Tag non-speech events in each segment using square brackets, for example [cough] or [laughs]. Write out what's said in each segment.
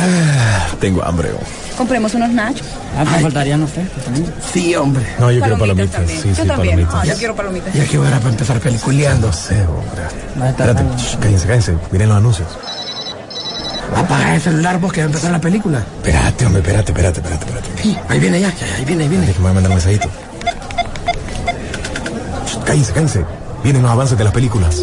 Ah, [sighs] tengo hambre. oh. Compremos unos nachos. Ah, me faltarían los tres. Sí, hombre. No, yo quiero Palomitas también. Sí, yo sí, también. palomitas. Ah, yo quiero palomitas. Ya que hora para empezar peliculeando. No sé, hombre. Espérate, shh, cállense, cállense. Miren los anuncios. Apaga el celular vos que va a empezar la película. Espérate, hombre, espérate, espérate, espérate, espérate. Sí, ahí viene ya, ya, ahí viene, ahí viene. Déjame mandar un mensajito. Shh, Cállense, cállense. Vienen los avances de las películas.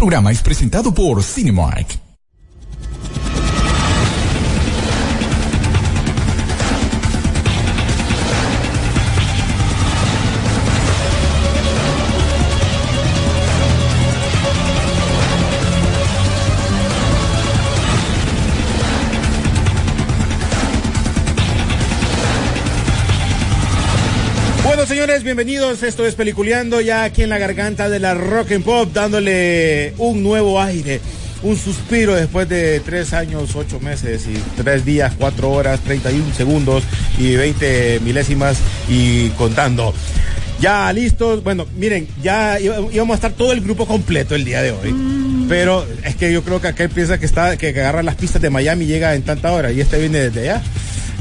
Programa es presentado por Cinemark. Señores, bienvenidos. Esto es Peliculeando, ya aquí en la garganta de la Rock and Pop, dándole un nuevo aire, un suspiro después de tres años, ocho meses y tres días, cuatro horas, 31 segundos y 20 milésimas y contando. Ya listos, bueno, miren, ya íbamos a estar todo el grupo completo el día de hoy. Pero es que yo creo que aquel piensa que está, que agarra las pistas de Miami y llega en tanta hora, y este viene desde allá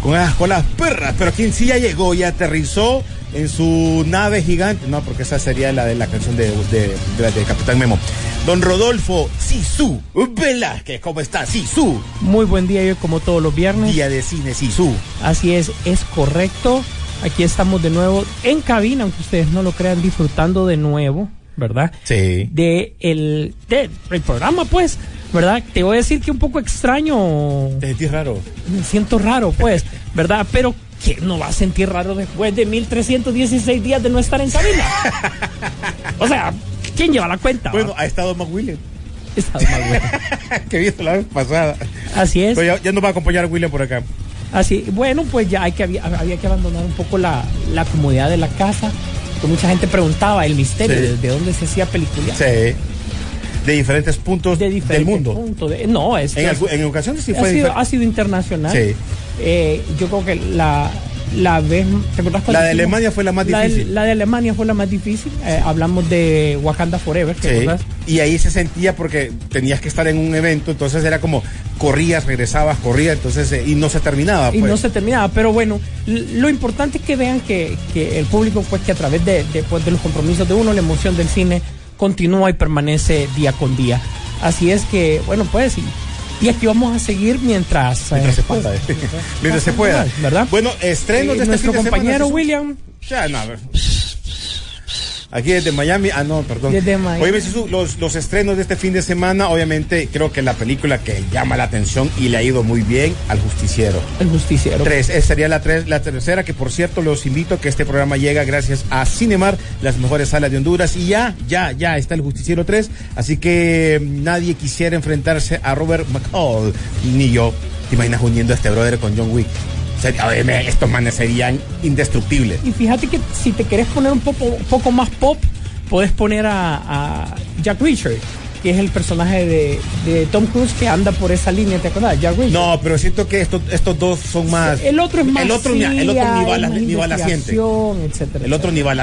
con esas colas perras, pero quien sí ya llegó y aterrizó en su nave gigante, no, porque esa sería la de la canción de, de, de la de Capitán Memo. Don Rodolfo Sisu Velázquez, ¿cómo está? Sisu, Muy buen día, yo como todos los viernes. día de cine Sisu. Así es, es correcto. Aquí estamos de nuevo en cabina, aunque ustedes no lo crean, disfrutando de nuevo, ¿verdad? Sí. De el, de el programa, pues, ¿verdad? Te voy a decir que un poco extraño, Te sentís raro. me siento raro, pues, [laughs] ¿verdad? Pero ¿quién no va a sentir raro después de 1316 días de no estar en cabina? o sea, ¿quién lleva la cuenta? Bueno, va? ha estado Mac William, Está más bueno. que visto la vez pasada. Así es. Pero ya, ya nos va a acompañar William por acá. Así, bueno, pues ya hay que, había, había que abandonar un poco la, la comodidad de la casa. Que mucha gente preguntaba el misterio Sí. de, de dónde se hacía película. Sí. De diferentes puntos De del diferentes mundo. puntos de- no, es que En, en ocasiones sí ha, fue sido, ha sido internacional. Sí. Eh, yo creo que la, la vez. ¿te acuerdas cuando La de? Alemania fue la más La de- difícil. La de, Alemania fue la más difícil. Eh, hablamos de Wakanda Forever. ¿te Sí, y ahí se sentía porque tenías que estar en un evento, entonces era como corrías, regresabas, corrías, entonces eh, y no se terminaba. y pues. no se terminaba. Pero bueno, lo importante es que vean que, que el público, pues que a través de, de, pues, de los compromisos de uno, la emoción del cine continúa y permanece día con día. Así es que, bueno, pues, y, y aquí vamos a seguir mientras... Mientras eh, se pueda, pues, [laughs] mientras se pueda, ¿Verdad? Bueno, estrenos Eh, de este nuestro compañero William. Ya, no. Aquí desde Miami, ah no, perdón. Desde Miami. Oye, los, los estrenos de este fin de semana, obviamente creo que la película que llama la atención y le ha ido muy bien al justiciero. El justiciero. Tres, esa sería la, tres, la tercera, que por cierto los invito a que este programa llega gracias a Cinemar, las mejores salas de Honduras, y ya, ya, ya está el Justiciero 3, así que mm, nadie quisiera enfrentarse a Robert McCall, ni yo. ¿Te imaginas uniendo a este brother con John Wick? Estos manes serían indestructibles. Y fíjate que si te querés poner un poco, poco más pop, puedes poner a, a Jack Reacher, que es el personaje de, de Tom Cruise que anda por esa línea, ¿te acuerdas? Jack Reacher. No, pero siento que estos, estos dos son más... El otro es más El otro, ni- el otro ni bala, ni bala siente. investigación, etcétera, El otro ni va,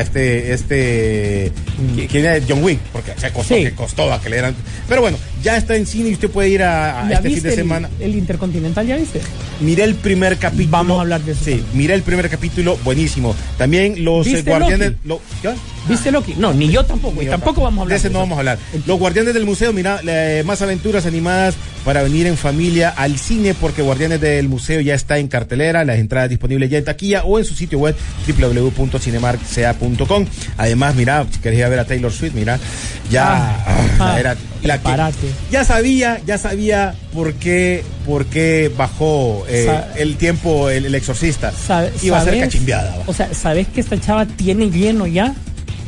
este, este, ¿qui- ¿quién es? John Wick, porque se costó, Sí. que costó a que le eran. Pero bueno, ya está en cine y usted puede ir a, a ¿Ya este fin de el- semana. El, Intercontinental, ¿ya viste? Miré el primer capítulo. Vamos a hablar de eso Sí, también. miré el primer capítulo, buenísimo. También los eh, ¿Viste guardianes. Lo, ¿qué? ¿Viste Loki? No, ni yo tampoco. Y tampoco vamos a hablar De ese no vamos a hablar. Los Guardianes del Museo, mira, eh, más aventuras animadas para venir en familia al cine, porque Guardianes del Museo ya está en cartelera, las entradas disponibles ya en taquilla o en su sitio web www.cinemarksea.com. Además, mira, si querés ir a ver a Taylor Swift, mira, ya Ah, ah, ah, era la que- ya sabía, ya sabía por qué, por qué bajó eh, el tiempo el, el exorcista. Sabe- Iba a ser cachimbiada. O sea, ¿sabes que esta chava tiene lleno ya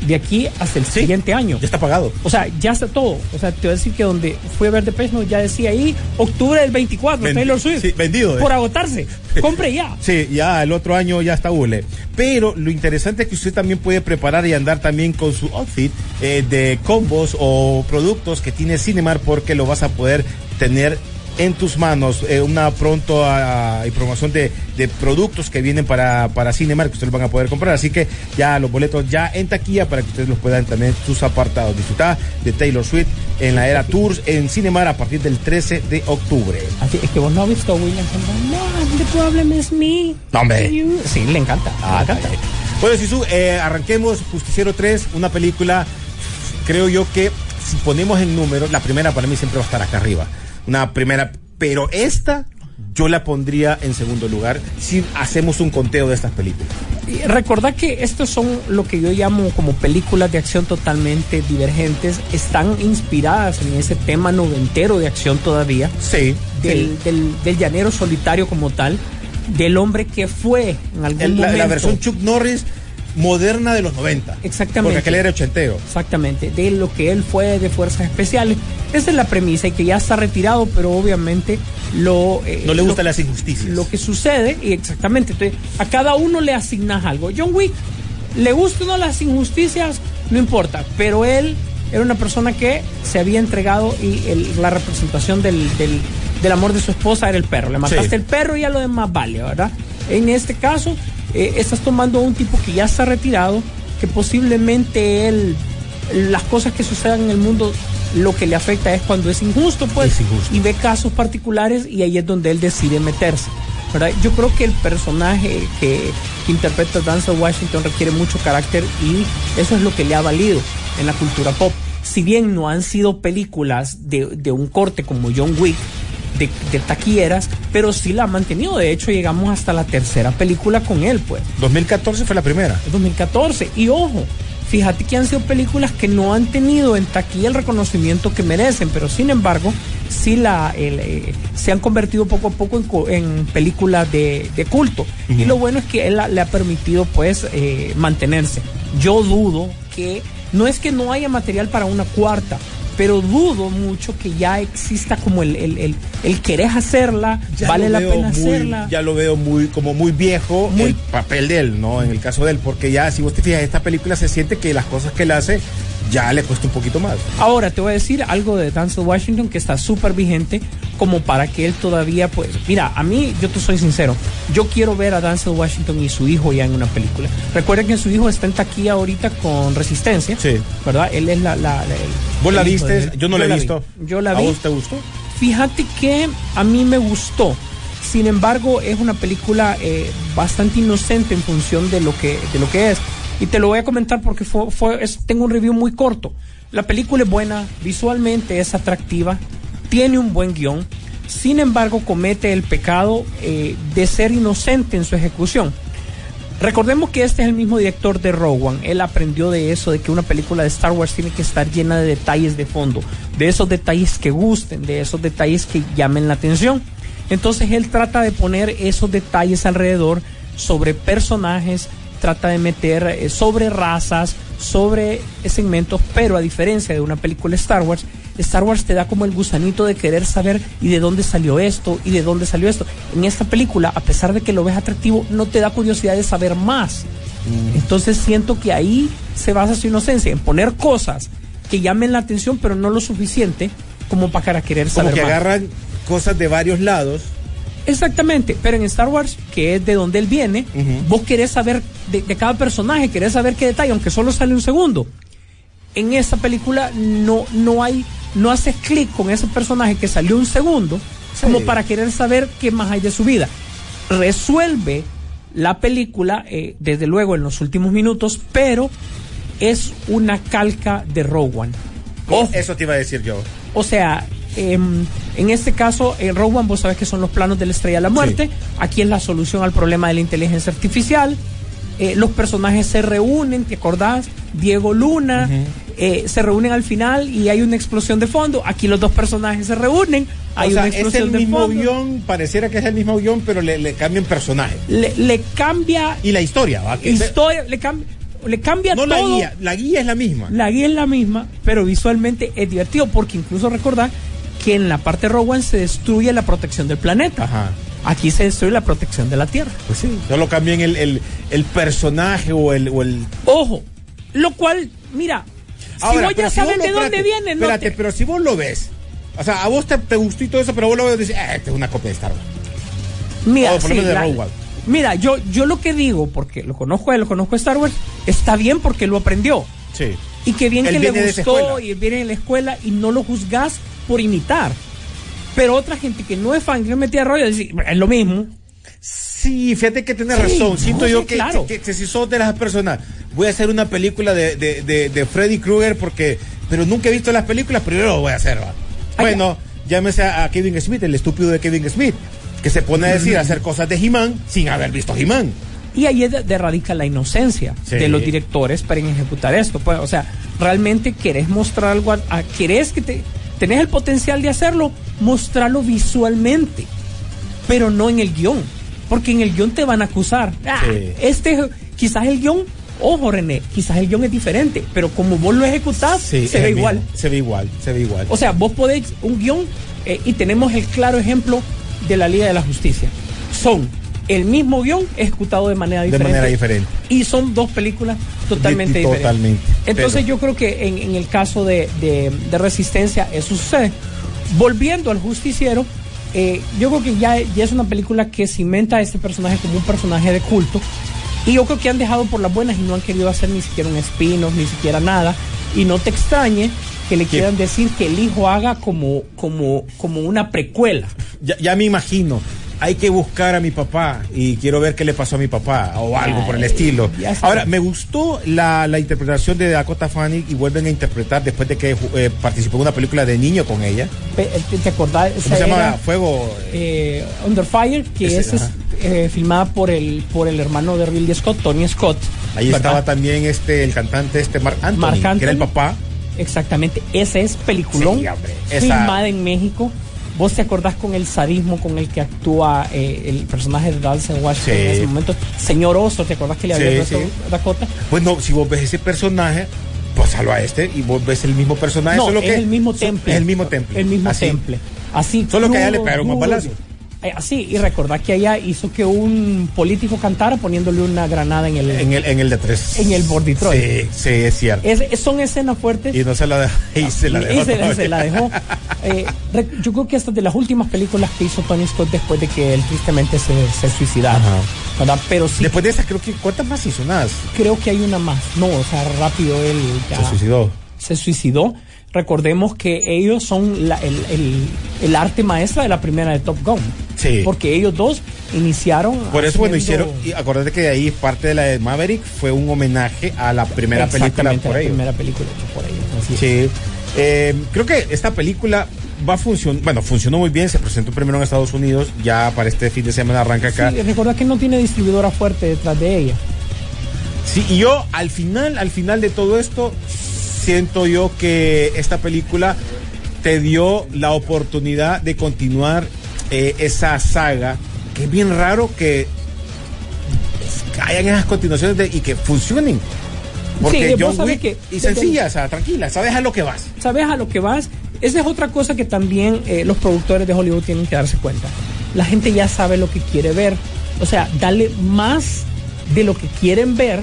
de aquí hasta el Sí, siguiente año? Ya está pagado. O sea, ya está todo. O sea, te voy a decir que donde fui a ver Depeche Mode ya decía ahí octubre del 24, Vendi- Taylor Swift. sí, vendido, eh. Por agotarse. [laughs] Compre ya. Sí, ya el otro año ya está hule. Pero lo interesante es que usted también puede preparar y andar también con su outfit eh, de combos o productos que tiene Cinemar porque lo vas a poder tener en tus manos eh, una pronto ah, y promoción de, de productos que vienen para, para Cinemar que ustedes van a poder comprar. Así que ya los boletos ya en taquilla para que ustedes los puedan tener en sus apartados. Disfrutar de Taylor Swift en la era Tours en Cinemar a partir del 13 de octubre. Así es que vos no has visto a William. No, the problem is me. No, hombre. You. Sí, le encanta. Ah, le encanta. Bueno, Sisu, eh, arranquemos Justiciero 3, una película, creo yo que si ponemos en números, la primera para mí siempre va a estar acá arriba. Una primera, pero esta yo la pondría en segundo lugar si hacemos un conteo de estas películas. Y recordad que estos son lo que yo llamo como películas de acción totalmente divergentes. Están inspiradas en ese tema noventero de acción todavía. Sí. Del, del, del llanero solitario como tal. Del hombre que fue en algún la, momento. la versión Chuck Norris moderna de los 90. Exactamente. Porque aquel era ochentero. Exactamente, de lo que él fue de fuerzas especiales. Esa es la premisa y que ya está retirado, pero obviamente lo... eh, No le gustan las injusticias. lo que sucede, y exactamente, entonces, a cada uno le asignas algo. John Wick, le gustan o no las injusticias, no importa, pero él era una persona que se había entregado y el- la representación del, del- del amor de su esposa era el perro. Le mataste Sí. el perro y ya lo demás vale, ¿verdad? En este caso, eh, estás tomando a un tipo que ya está retirado, que posiblemente él, las cosas que sucedan en el mundo, lo que le afecta es cuando es injusto, pues, Es injusto. y ve casos particulares y ahí es donde él decide meterse. ¿verdad? Yo creo que el personaje que, que interpreta Denzel Washington requiere mucho carácter y eso es lo que le ha valido en la cultura pop. Si bien no han sido películas de, de un corte como John Wick, de, de taquilleras, pero sí la ha mantenido. De hecho, llegamos hasta la tercera película con él, pues. 2014 fue la primera. 2014. Y ojo, fíjate que han sido películas que no han tenido en taquilla el reconocimiento que merecen, pero sin embargo, sí la, el, eh, se han convertido poco a poco en, en películas de, de culto. Y lo bueno es que él la- le ha permitido pues eh, mantenerse. Yo dudo que, no es que no haya material para una cuarta, pero dudo mucho que ya exista como el, el, el, el querer hacerla, Ya vale la pena muy- hacerla. Ya lo veo muy, como muy viejo Muy- el papel de él, ¿no? En el caso de él, porque ya, si vos te fijas, esta película se siente que las cosas que él hace ya le cuesta un poquito más. Ahora te voy a decir algo de Denzel Washington que está súper vigente como para que él todavía pues mira a mí yo te soy sincero yo quiero ver a Denzel Washington y su hijo ya en una película recuerden que su hijo está en taquilla ahorita con Resistencia Sí. verdad él es la, la- la- ¿Vos la viste? Yo no la he vi. visto. yo la ¿A vi vos te gustó? Fíjate que a mí me gustó. Sin embargo, es una película eh, bastante inocente en función de lo que, de lo que es. Y te lo voy a comentar porque fue, tengo un review muy corto. La película es buena, visualmente es atractiva, tiene un buen guion. Sin embargo, comete el pecado eh, de ser inocente en su ejecución. Recordemos que este es el mismo director de Rogue One. Él aprendió de eso, de que una película de Star Wars tiene que estar llena de detalles de fondo, de esos detalles que gusten, de esos detalles que llamen la atención. Entonces él trata de poner esos detalles alrededor sobre personajes, trata de meter eh, sobre razas, sobre segmentos, pero a diferencia de una película Star Wars, Star Wars te da como el gusanito de querer saber y de dónde salió esto y de dónde salió esto. En esta película, a pesar de que lo ves atractivo, no te da curiosidad de saber más. Entonces siento que ahí se basa su inocencia, en poner cosas que llamen la atención, pero no lo suficiente como para querer Como saber que más. agarran cosas de varios lados. Exactamente, pero en Star Wars, que es de donde él viene, vos querés saber de, de cada personaje, querés saber qué detalle, aunque solo sale un segundo. En esta película no, no hay, no haces clic con ese personaje que salió un segundo, como para querer saber qué más hay de su vida. Resuelve la película, eh, desde luego, en los últimos minutos, pero es una calca de Rogue One. Ojo. Eso te iba a decir yo. O sea, em, en este caso, en One vos sabés que son los planos de la estrella de la muerte. Sí. Aquí es la solución al problema de la inteligencia artificial. Eh, los personajes se reúnen, ¿te acordás? Diego Luna eh, se reúnen al final y hay una explosión de fondo. Aquí los dos personajes se reúnen, hay o sea, una es el de mismo fondo. guion, pareciera que es el mismo guion, pero le, le cambian personaje. Le, le cambia Y la historia, ¿va? Que- historia, le, cambia le cambia no todo. la guía, la guía es la misma. La guía es la misma, pero visualmente es divertido porque incluso recordar que en la parte One se destruye la protección del planeta. Ajá. Aquí se destruye la protección de la Tierra. Pues sí. Solo cambian el, el, el personaje o el, o el Ojo, lo cual, mira, si vos ya si sabes vos de lo- dónde espérate, viene, no Espérate, te- pero si vos lo ves, o sea, a vos te, te gustó y todo eso, pero vos lo ves y dices, eh, esta es una copia de Star Wars. Mira, o sí, de la- mira, yo, yo lo que digo, porque lo conozco a él, lo conozco a Star Wars, está bien porque lo aprendió. Sí. Y que bien Él que le gustó y él viene de la escuela y no lo juzgas por imitar. Pero otra gente que no es fan, que no metía rollo, es lo mismo. Sí, fíjate que tienes Sí, razón. Siento no, yo sí, que, claro. que- que si sos de las personas, voy a hacer una película de, de, de, de Freddy Krueger porque, pero nunca he visto las películas, yo lo voy a hacer. ¿va? Ah, Bueno, llámese a, a Kevin Smith, el estúpido de Kevin Smith, que se pone a decir, a hacer cosas de He-Man sin haber visto He-Man. Y ahí es de, de radica la inocencia Sí. de los directores para ejecutar esto. Pues, o sea, realmente querés mostrar algo, a, a- querés que te, tenés el potencial de hacerlo, mostrarlo visualmente, pero no en el guion, porque en el guion te van a acusar. Ah, Sí. Este, quizás el guion, ojo René, quizás el guion es diferente, pero como vos lo ejecutás, Sí, se ve igual. mismo. Se ve igual, se ve igual. O sea, vos podéis un guion eh, y tenemos el claro ejemplo de la Liga de la Justicia. Son el mismo guion ejecutado de manera de diferente. manera diferente. Y son dos películas totalmente Di- diferentes. totalmente. Entonces Pero- yo creo que en, en el caso de, de- de Resistencia eso sucede. Volviendo al justiciero, eh, yo creo que ya, ya es una película que cimenta a este personaje como un personaje de culto. Y yo creo que han dejado por las buenas y no han querido hacer ni siquiera un spin-off, ni siquiera nada. Y no te extrañe que le quieran decir que el hijo haga como, como, como una precuela. Ya, ya me imagino. Hay que buscar a mi papá y quiero ver qué le pasó a mi papá o algo por el Ay, estilo. Ahora, me gustó la, la interpretación de Dakota Fanning y vuelven a interpretar después de que eh, participó en una película de niño con ella. Pe- ¿Te, acordás? ¿Cómo se llama? Fuego. eh, Under Fire, que Ese, es eh, filmada por el, por el hermano de Ridley Scott, Tony Scott. Ahí ¿verdad? estaba también este el cantante este Mark Anthony, Marc que era el Anthony. papá. Exactamente, ese es peliculón, Sí, hombre, esa- filmada en México. ¿Vos te acordás con el sadismo con el que actúa eh, el personaje de Dalton Washington Sí. en ese momento? Señor Oso, ¿te acordás que le había Sí, sí. Dakota? Pues no, si vos ves ese personaje, pásalo a este y vos ves el mismo personaje. No, solo es que el mismo temple. Es el mismo temple. El mismo Así. temple. Así. Solo que allá crudo, le pegaron más balazos. Eh, así, y recordás que allá hizo que un político cantara poniéndole una granada en el, En el, en el de tres. En el por Detroit. Sí, sí, es cierto. Es- son escenas fuertes. Y no se la dejó. [laughs] Y se la Y dejó. se, se la dejó. Eh, yo creo que hasta de las últimas películas que hizo Tony Scott después de que él tristemente se, se suicidara. ¿verdad? Pero sí Después de esa, creo que. ¿Cuántas más hizo? Nada. creo que hay una más. No, o sea, rápido él ya Se suicidó. se suicidó. Recordemos que ellos son la- el, el- el arte maestra de la primera de Top Gun. Sí. Porque ellos dos iniciaron. Por eso, bueno, hicieron. Y acordate que de ahí parte de la de Maverick fue un homenaje a la primera película por la ellos. primera película hecha por ellos. así. Sí. Eh, creo que esta película va a funcionar. Bueno, funcionó muy bien. Se presentó primero en Estados Unidos. Ya para este fin de semana arranca acá. Sí, recuerda que no tiene distribuidora fuerte detrás de ella. Sí, y yo al final, al final de todo esto, siento yo que esta película te dio la oportunidad de continuar eh, esa saga, que es bien raro que hayan esas continuaciones de- y que funcionen. Porque Sí, John Wick, que y sencilla, o sea, tranquila, sabes a lo que vas. ¿Sabes a lo que vas? Esa es otra cosa que también eh, los productores de Hollywood tienen que darse cuenta. La gente ya sabe lo que quiere ver. O sea, dale más de lo que quieren ver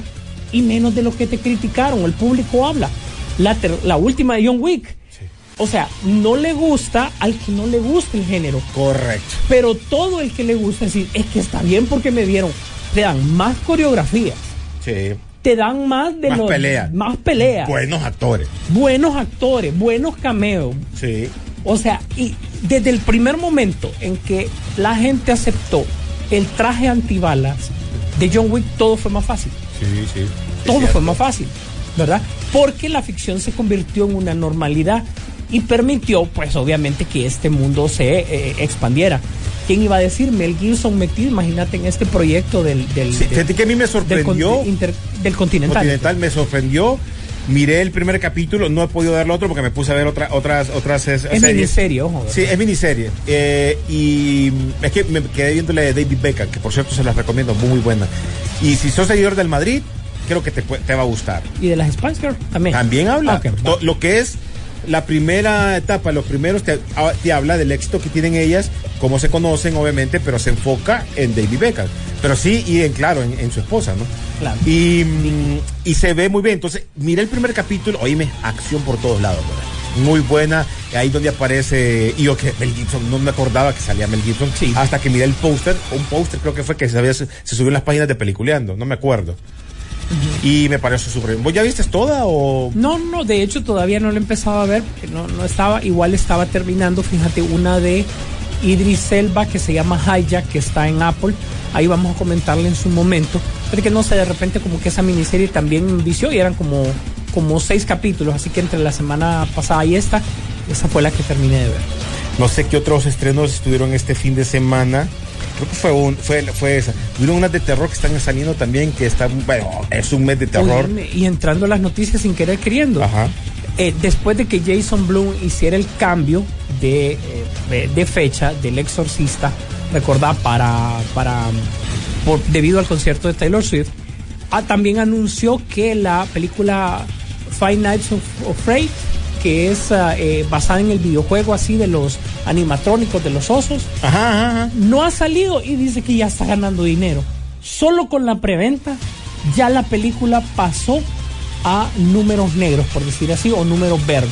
y menos de lo que te criticaron. El público habla. La, ter- la última de John Wick. O sea, no le gusta al que no le gusta el género. Correcto. Pero todo el que le gusta decir, es que está bien porque me dieron. Te dan más coreografías. Sí. Te dan más de Más los-. Más peleas Buenos actores. buenos actores, buenos cameos. Sí. O sea, y desde el primer momento en que la gente aceptó el traje antibalas de John Wick, todo fue más fácil. Sí, sí. Todo fue más fácil. ¿Verdad? Porque la ficción se convirtió en una normalidad y permitió, pues obviamente, que este mundo se eh, expandiera. ¿Quién iba a decir? Mel Gibson metido, imagínate, en este proyecto del... del Sí, del- fíjate que a mí me del, sorprendió. conti- inter- del continental. Continental me sorprendió. Miré el primer capítulo, no he podido ver el otro porque me puse a ver otra, otras otras es- Es series. miniserie, ojo. Sí, es miniserie. Eh, y es que me quedé viendo la de David Beckham, que por cierto se las recomiendo, muy buena. Y si sos seguidor del Madrid, creo que te, te va a gustar. Y de las Spice Girls también. También habla. Ah. To- Lo que es la primera etapa, los primeros te, a- te habla del éxito que tienen ellas, cómo se conocen, obviamente, pero se enfoca en David Beckham. Pero sí, y en claro, en, en su esposa, ¿no? Claro. Y, mm, y se ve muy bien. Entonces, mira el primer capítulo, oíme, acción por todos lados, ¿verdad? Muy buena, ahí donde aparece, y yo que Mel Gibson, no me acordaba que salía Mel Gibson, Sí. hasta que miré el póster, un póster creo que fue que se, había- se subió en las páginas de Peliculeando, no me acuerdo. Y me pareció súper bien. ¿Vos ya viste toda o...? No, no, de hecho todavía no lo he empezado a ver, porque no, no estaba, igual estaba terminando, fíjate, una de Idris Elba que se llama Hijack, que está en Apple, ahí vamos a comentarle en su momento, pero que no sé, de repente como que esa miniserie también vició y eran como, como seis capítulos, así que entre la semana pasada y esta, esa fue la que terminé de ver. No sé qué otros estrenos estuvieron este fin de semana. Creo que fue un, fue, fue esa. Hubieron unas de terror que están saliendo también, que están, bueno, es un mes de terror. Y entrando a las noticias sin querer queriendo. Ajá. Eh, después de que Jason Bloom hiciera el cambio de, eh, de- de fecha del Exorcista, recordá, para, para por- debido al concierto de Taylor Swift, ah, también anunció que la película Five Nights of, of Freight, que es ah, eh, basada en el videojuego así de los animatrónicos de los osos, Ajá, ajá, ajá. no ha salido y dice que ya está ganando dinero. Solo con la preventa ya la película pasó a números negros, por decir así, o números verdes.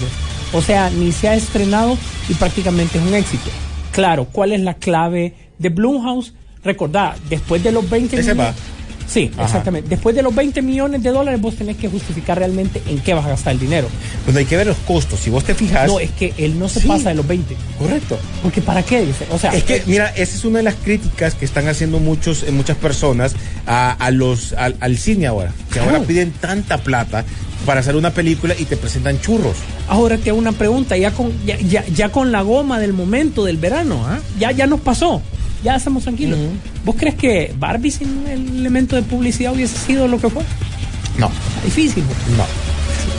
O sea, ni se ha estrenado y prácticamente es un éxito. Claro, ¿cuál es la clave de Blumhouse? Recordad, después de los 20 Ese millones- va. Sí, Ajá. exactamente. Después de los 20 millones de dólares, vos tenés que justificar realmente en qué vas a gastar el dinero. Pues hay que ver los costos. Si vos te fijas. No, es que él no se Sí. pasa de los 20. Correcto. Porque ¿para qué? Dice. O sea, Es que, mira, esa es una de las críticas que están haciendo muchos, eh, muchas personas a, a los, al, al cine ahora. Que Claro. ahora piden tanta plata para hacer una película y te presentan churros. Ahora te hago una pregunta, ya con, ya, ya, ya con la goma del momento del verano, ¿ah? ya, ya nos pasó, ya estamos tranquilos. ¿Vos crees que Barbie sin el elemento de publicidad hubiese sido lo que fue? No. Difícil. No.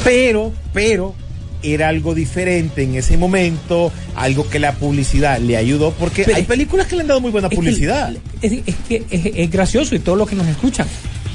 Pero, pero, era algo diferente en ese momento, algo que la publicidad le ayudó, porque Pero- hay películas que le han dado muy buena Es que- publicidad. Es, es que es, es gracioso y todo lo que nos escuchan.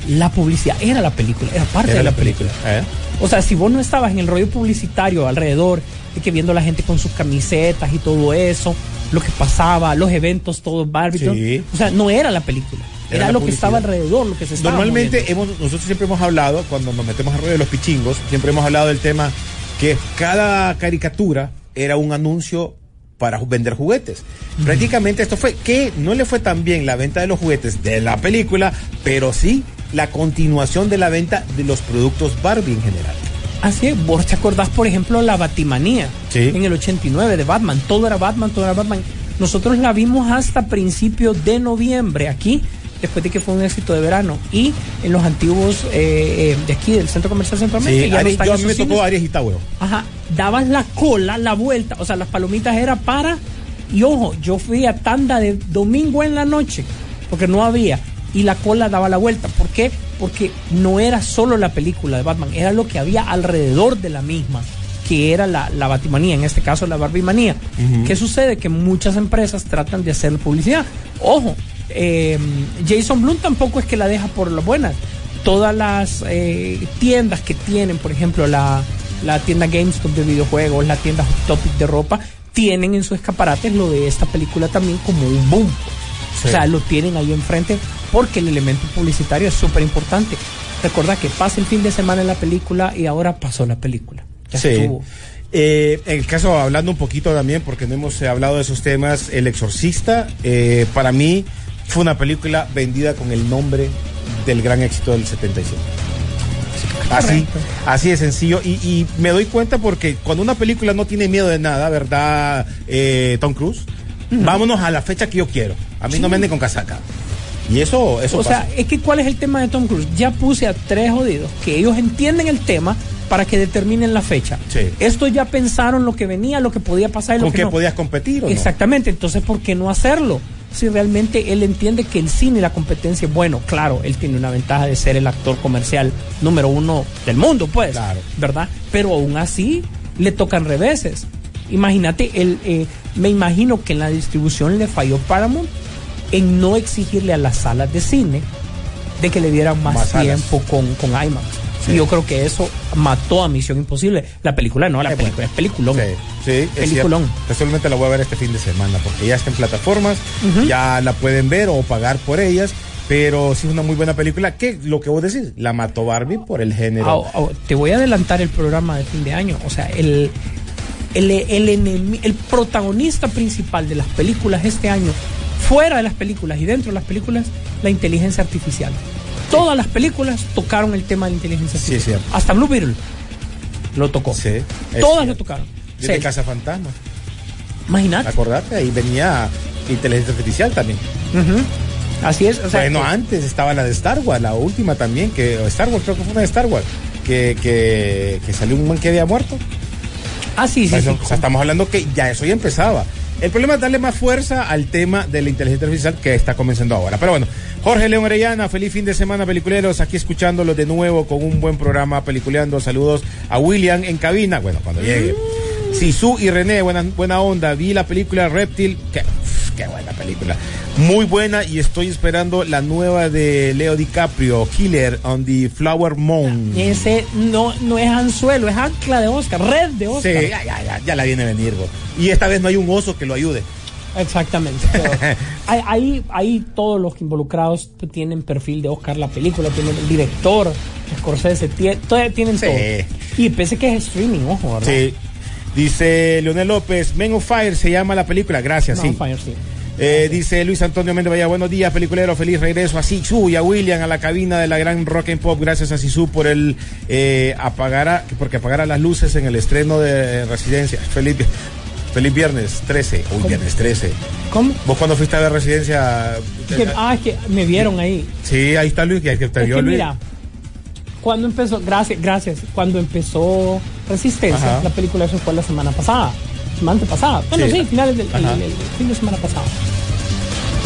La publicidad era la película, era parte Era de la la película. ¿eh? O sea, si vos no estabas en el rollo publicitario alrededor, de que viendo a la gente con sus camisetas y todo eso, lo que pasaba, los eventos, todo Barbie, Sí. o sea, no era la película, Era lo que estaba alrededor, lo que se estaba Normalmente moviendo. hemos, nosotros siempre hemos hablado, cuando nos metemos al rollo de los pichingos, siempre hemos hablado del tema que cada caricatura era un anuncio para vender juguetes. Prácticamente esto fue que no le fue tan bien la venta de los juguetes de la película, pero sí la continuación de la venta de los productos Barbie en general. Así es, vos te acordás, por ejemplo, la Batimanía Sí. en el 89 de Batman. Todo era Batman, todo era Batman. Nosotros la vimos hasta principios de noviembre aquí, después de que fue un éxito de verano. Y en los antiguos eh, eh, de aquí, del Centro Comercial Centroamérica, Sí, ya no Aries- están yo a mí me tocó. Aries y Tauro. Ajá, dabas la cola, la vuelta, o sea, las palomitas era para, y ojo, yo fui a tanda de domingo en la noche, porque no había, y la cola daba la vuelta. ¿Por qué? Porque no era solo la película de Batman, era lo que había alrededor de la misma, que era la, la Batimanía, en este caso la Barbimanía. ¿Qué sucede? Que muchas empresas tratan de hacer publicidad. Ojo, eh, Jason Bloom tampoco es que la deja por las buenas. Todas las eh, tiendas que tienen, por ejemplo, la, la tienda GameStop de videojuegos, la tienda Hot Topic de ropa, tienen en sus escaparates lo de esta película también como un boom. Sí. O sea, lo tienen ahí enfrente porque el elemento publicitario es súper importante. Recordad que pasa el fin de semana en la película y ahora pasó la película. Ya Sí. estuvo. Eh, en el caso, hablando un poquito también, porque no hemos eh, hablado de esos temas, El Exorcista, eh, para mí fue una película vendida con el nombre del gran éxito del 75. Así, así de sencillo. Y, y me doy cuenta porque cuando una película no tiene miedo de nada, ¿verdad, Tom Cruise? Vámonos a la fecha que yo quiero. A mí no me anden con casaca. Y eso, eso O pasa. sea, es que ¿cuál es el tema de Tom Cruise? Ya puse a tres jodidos que ellos entienden el tema para que determinen la fecha. Sí. Estos ya pensaron lo que venía, lo que podía pasar y lo ¿Con que qué no. podías competir o no? Exactamente, entonces ¿por qué no hacerlo? Si realmente él entiende que el cine y la competencia es bueno, claro, él tiene una ventaja de ser el actor comercial número uno del mundo, pues, Claro. ¿verdad? Pero aún así le tocan reveses. Imagínate, él, eh, me imagino que en la distribución le falló Paramount en no exigirle a las salas de cine de que le dieran más, tiempo con, con IMAX. Sí. Y yo creo que eso mató a Misión Imposible. La película no, la película es peliculón. Sí, sí, es Peliculón. cierto. Casualmente la voy a ver este fin de semana porque ya está en plataformas, ya la pueden ver o pagar por ellas, pero sí es una muy buena película que lo que vos decís, la mató Barbie por el género. Te voy a adelantar el programa de fin de año. O sea, el, el, el, enemi- el protagonista principal de las películas este año, fuera de las películas y dentro de las películas, la inteligencia artificial. Todas las películas tocaron el tema de la inteligencia Sí, artificial. cierto. Hasta Blue Beetle lo tocó. Sí, Todas lo tocaron. Desde Sí. Casa Fantasma, Imagínate. acordate, ahí venía inteligencia artificial también. Así es. O sea, bueno, que- antes estaba la de Star Wars, la última también, que Star Wars, creo que fue una de Star Wars, que, que, que salió un man que había muerto. Ah, sí, sí, Eso, sí. o sea, estamos hablando que ya eso ya empezaba. El problema es darle más fuerza al tema de la inteligencia artificial que está comenzando ahora. Pero bueno, Jorge León Orellana, feliz fin de semana, peliculeros. Aquí escuchándolos de nuevo con un buen programa, peliculeando. Saludos a William en cabina. Bueno, cuando llegue. Sisu y René, buena, buena onda. Vi la película Reptil. Qué buena película. Muy buena y estoy esperando la nueva de Leo DiCaprio, Killer on the Flower Moon. Ese no, no es anzuelo, es ancla de Oscar, red de Sí, Oscar. ya, ya, ya, ya la viene a venir. Y esta vez no hay un oso que lo ayude. Exactamente. [laughs] ahí, ahí, todos los involucrados tienen perfil de Oscar la película, tienen el director, Scorsese, tie- todo- tienen Sí. todo. Y pese que es streaming, ojo, ¿verdad? Sí. Dice Leonel López, Men of Fire se llama la película, gracias, No, sí. Fire, sí. Eh, dice Luis Antonio Méndez Vaya, buenos días, peliculero, feliz regreso a Sisu y a William a la cabina de la gran rock and pop, gracias a Sisu por el eh, apagar a- porque apagara las luces en el estreno de Residencia. Feliz, feliz viernes 13, uy, viernes 13. ¿Cómo? ¿Vos cuando fuiste a ver Residencia? Que- ah, es que me vieron ahí. Sí, ahí está Luis, que te Es vio que Luis. mira, cuando empezó, gracias, gracias, cuando empezó Resistencia, Ajá. la película eso fue la semana pasada, semana antepasada. Bueno, Sí. sí, finales del el- el- el fin de semana pasado.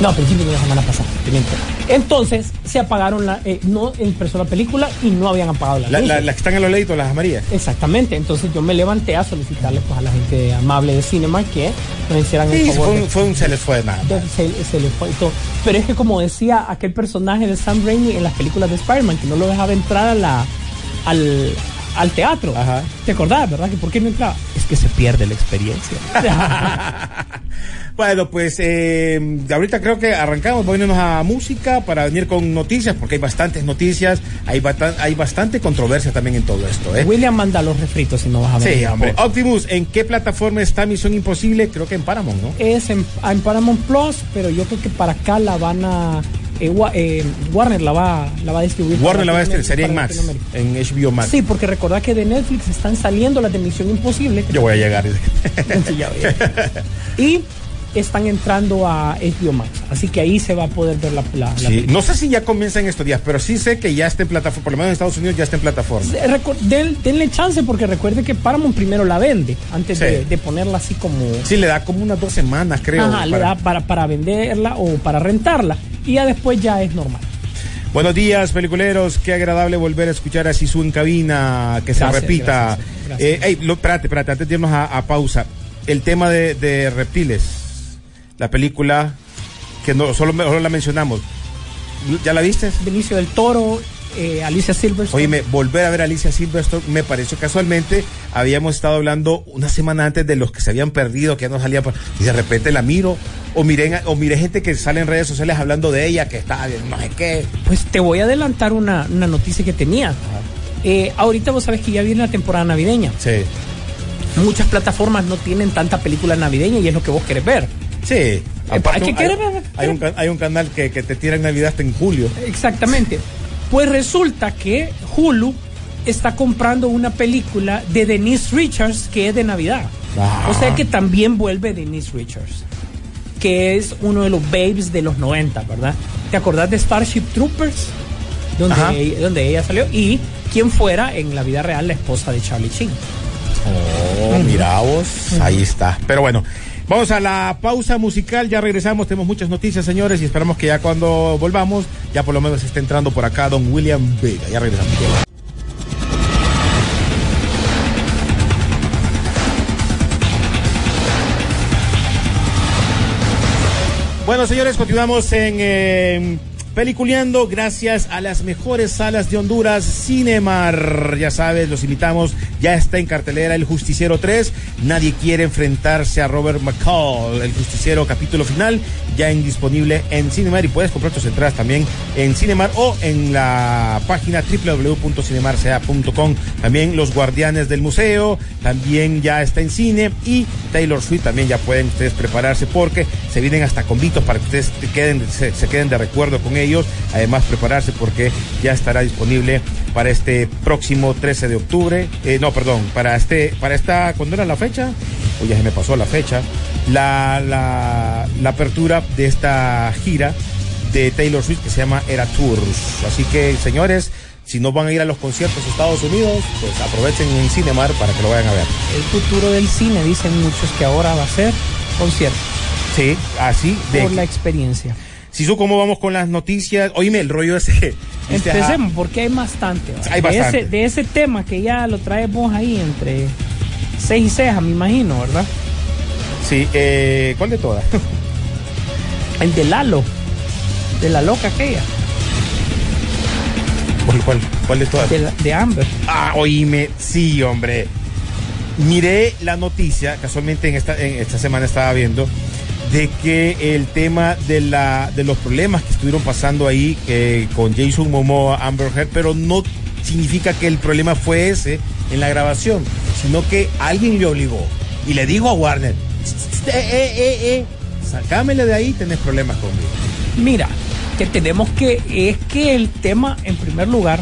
No, principio de la semana pasada. Entonces, se apagaron la, eh, no empezó la película y no habían apagado las La, las que están en los leditos, las amarillas. Exactamente, entonces yo me levanté a solicitarle pues, a la gente amable de Cinema que nos hicieran el Sí, favor fue de- un, fue un se les fue nada. de- se, se le fue y todo. Pero es que como decía aquel personaje de Sam Raimi en las películas de Spider-Man, que no lo dejaba entrar a la, al, al teatro. Ajá. ¿Te acordás, verdad? Que ¿Por qué no entraba? Es que se pierde la experiencia. [laughs] [laughs] Bueno, pues eh, ahorita creo que arrancamos, vamos a irnos a música para venir con noticias, porque hay bastantes noticias, hay, bata- hay bastante controversia también en todo esto. ¿eh? William manda los refritos si no vas a ver. Sí, hombre. Optimus, ¿en qué plataforma está Misión Imposible? Creo que en Paramount, ¿no? Es en, en Paramount Plus, pero yo creo que para acá la van a... eh, eh, Warner la va, la va a distribuir. Warner la va a Latinoamérica- sería en Max, en HBO Max. Sí, porque recordad que de Netflix están saliendo las de Misión Imposible. Yo voy a llegar. [laughs] [laughs] Y están entrando a HBO Max. Así que ahí se va a poder ver la, la, Sí, no sé si ya comienza en estos días, pero sí sé que ya está en plataforma, por lo menos en Estados Unidos ya está en plataforma. Den- denle chance porque recuerde que Paramount primero la vende antes Sí. de, de ponerla así como... Sí, le da como unas dos semanas, creo. Ajá, le da para, para venderla o para rentarla. Y ya después ya es normal. Buenos días, peliculeros. Qué agradable volver a escuchar a Sisu en cabina, que se repita. gracias, gracias. Eh, ey, lo, espérate, espérate, antes de irnos a, a pausa. El tema de, de reptiles, la película que no solo, solo la mencionamos. ¿Ya la viste? Benicio del Toro, eh, Alicia Silverstone. Oíme, volver a ver a Alicia Silverstone me pareció casualmente. Habíamos estado hablando una semana antes de los que se habían perdido, que ya no salían. por- Y de repente la miro. O miré, o miré gente que sale en redes sociales hablando de ella, que está no sé qué. Pues te voy a adelantar una, una noticia que tenía. Eh, ahorita vos sabes que ya viene la temporada navideña. Sí. Muchas plataformas no tienen tanta película navideña y es lo que vos querés ver. Sí. Aparte, hay que hay, un, ca- hay un canal que, que te tira en Navidad hasta en julio. Exactamente. Pues resulta que Hulu está comprando una película de Denise Richards que es de Navidad. Ah. O sea que también vuelve Denise Richards, que es uno de los babes de los 90, ¿verdad? ¿Te acordás de Starship Troopers? Donde, ella, donde ella salió. Y quien fuera en la vida real la esposa de Charlie Sheen. Oh, mira vos, ahí está. Pero bueno, vamos a la pausa musical, ya regresamos, tenemos muchas noticias, señores, y esperamos que ya cuando volvamos, ya por lo menos esté entrando por acá don William Vega. Ya regresamos. Bueno, señores, continuamos en eh, Peliculeando gracias a las mejores salas de Honduras, Cinemar. Ya sabes, los invitamos. Ya está en cartelera El Justiciero 3. Nadie quiere enfrentarse a Robert McCall. El Justiciero capítulo final ya en disponible en Cinemar y puedes comprar tus entradas también en Cinemar o en la página www.cinemarca.com. También Los Guardianes del Museo también ya está en cine y Taylor Swift también ya pueden ustedes prepararse porque se vienen hasta convitos para que ustedes se queden de recuerdo con ellos. Además prepararse porque ya estará disponible para este próximo 13 de octubre. Eh, no, perdón, para este, para esta, ¿cuándo era la fecha? Oye, ya se me pasó la fecha. La, la, la apertura de esta gira de Taylor Swift que se llama Era Tours. Así que, señores, si no van a ir a los conciertos a Estados Unidos, pues aprovechen en Cinemar para que lo vayan a ver. El futuro del cine, dicen muchos que ahora va a ser concierto. Sí, así de. Por la experiencia. Sisu, ¿cómo vamos con las noticias? Oíme, el rollo ese. este, Empecemos, porque hay bastante. Hay de, bastante. Ese, de ese tema que ya lo traes vos ahí entre seis y ceja, me imagino, ¿verdad? Sí, eh, ¿cuál de todas? [laughs] El de Lalo, de la loca aquella, ¿Cuál, cuál, cuál de todas? de, la- de Amber. Ah, oíme, sí, hombre. Miré la noticia, casualmente en esta, en esta semana estaba viendo, de que el tema de, la, de los problemas que estuvieron pasando ahí eh, con Jason Momoa, Amber Heard, pero no significa que el problema fue ese en la grabación, sino que alguien le obligó y le dijo a Warner, eh, eh, eh, eh, sacámele de ahí, tenés problemas conmigo. Mira, que tenemos que, es que el tema, en primer lugar,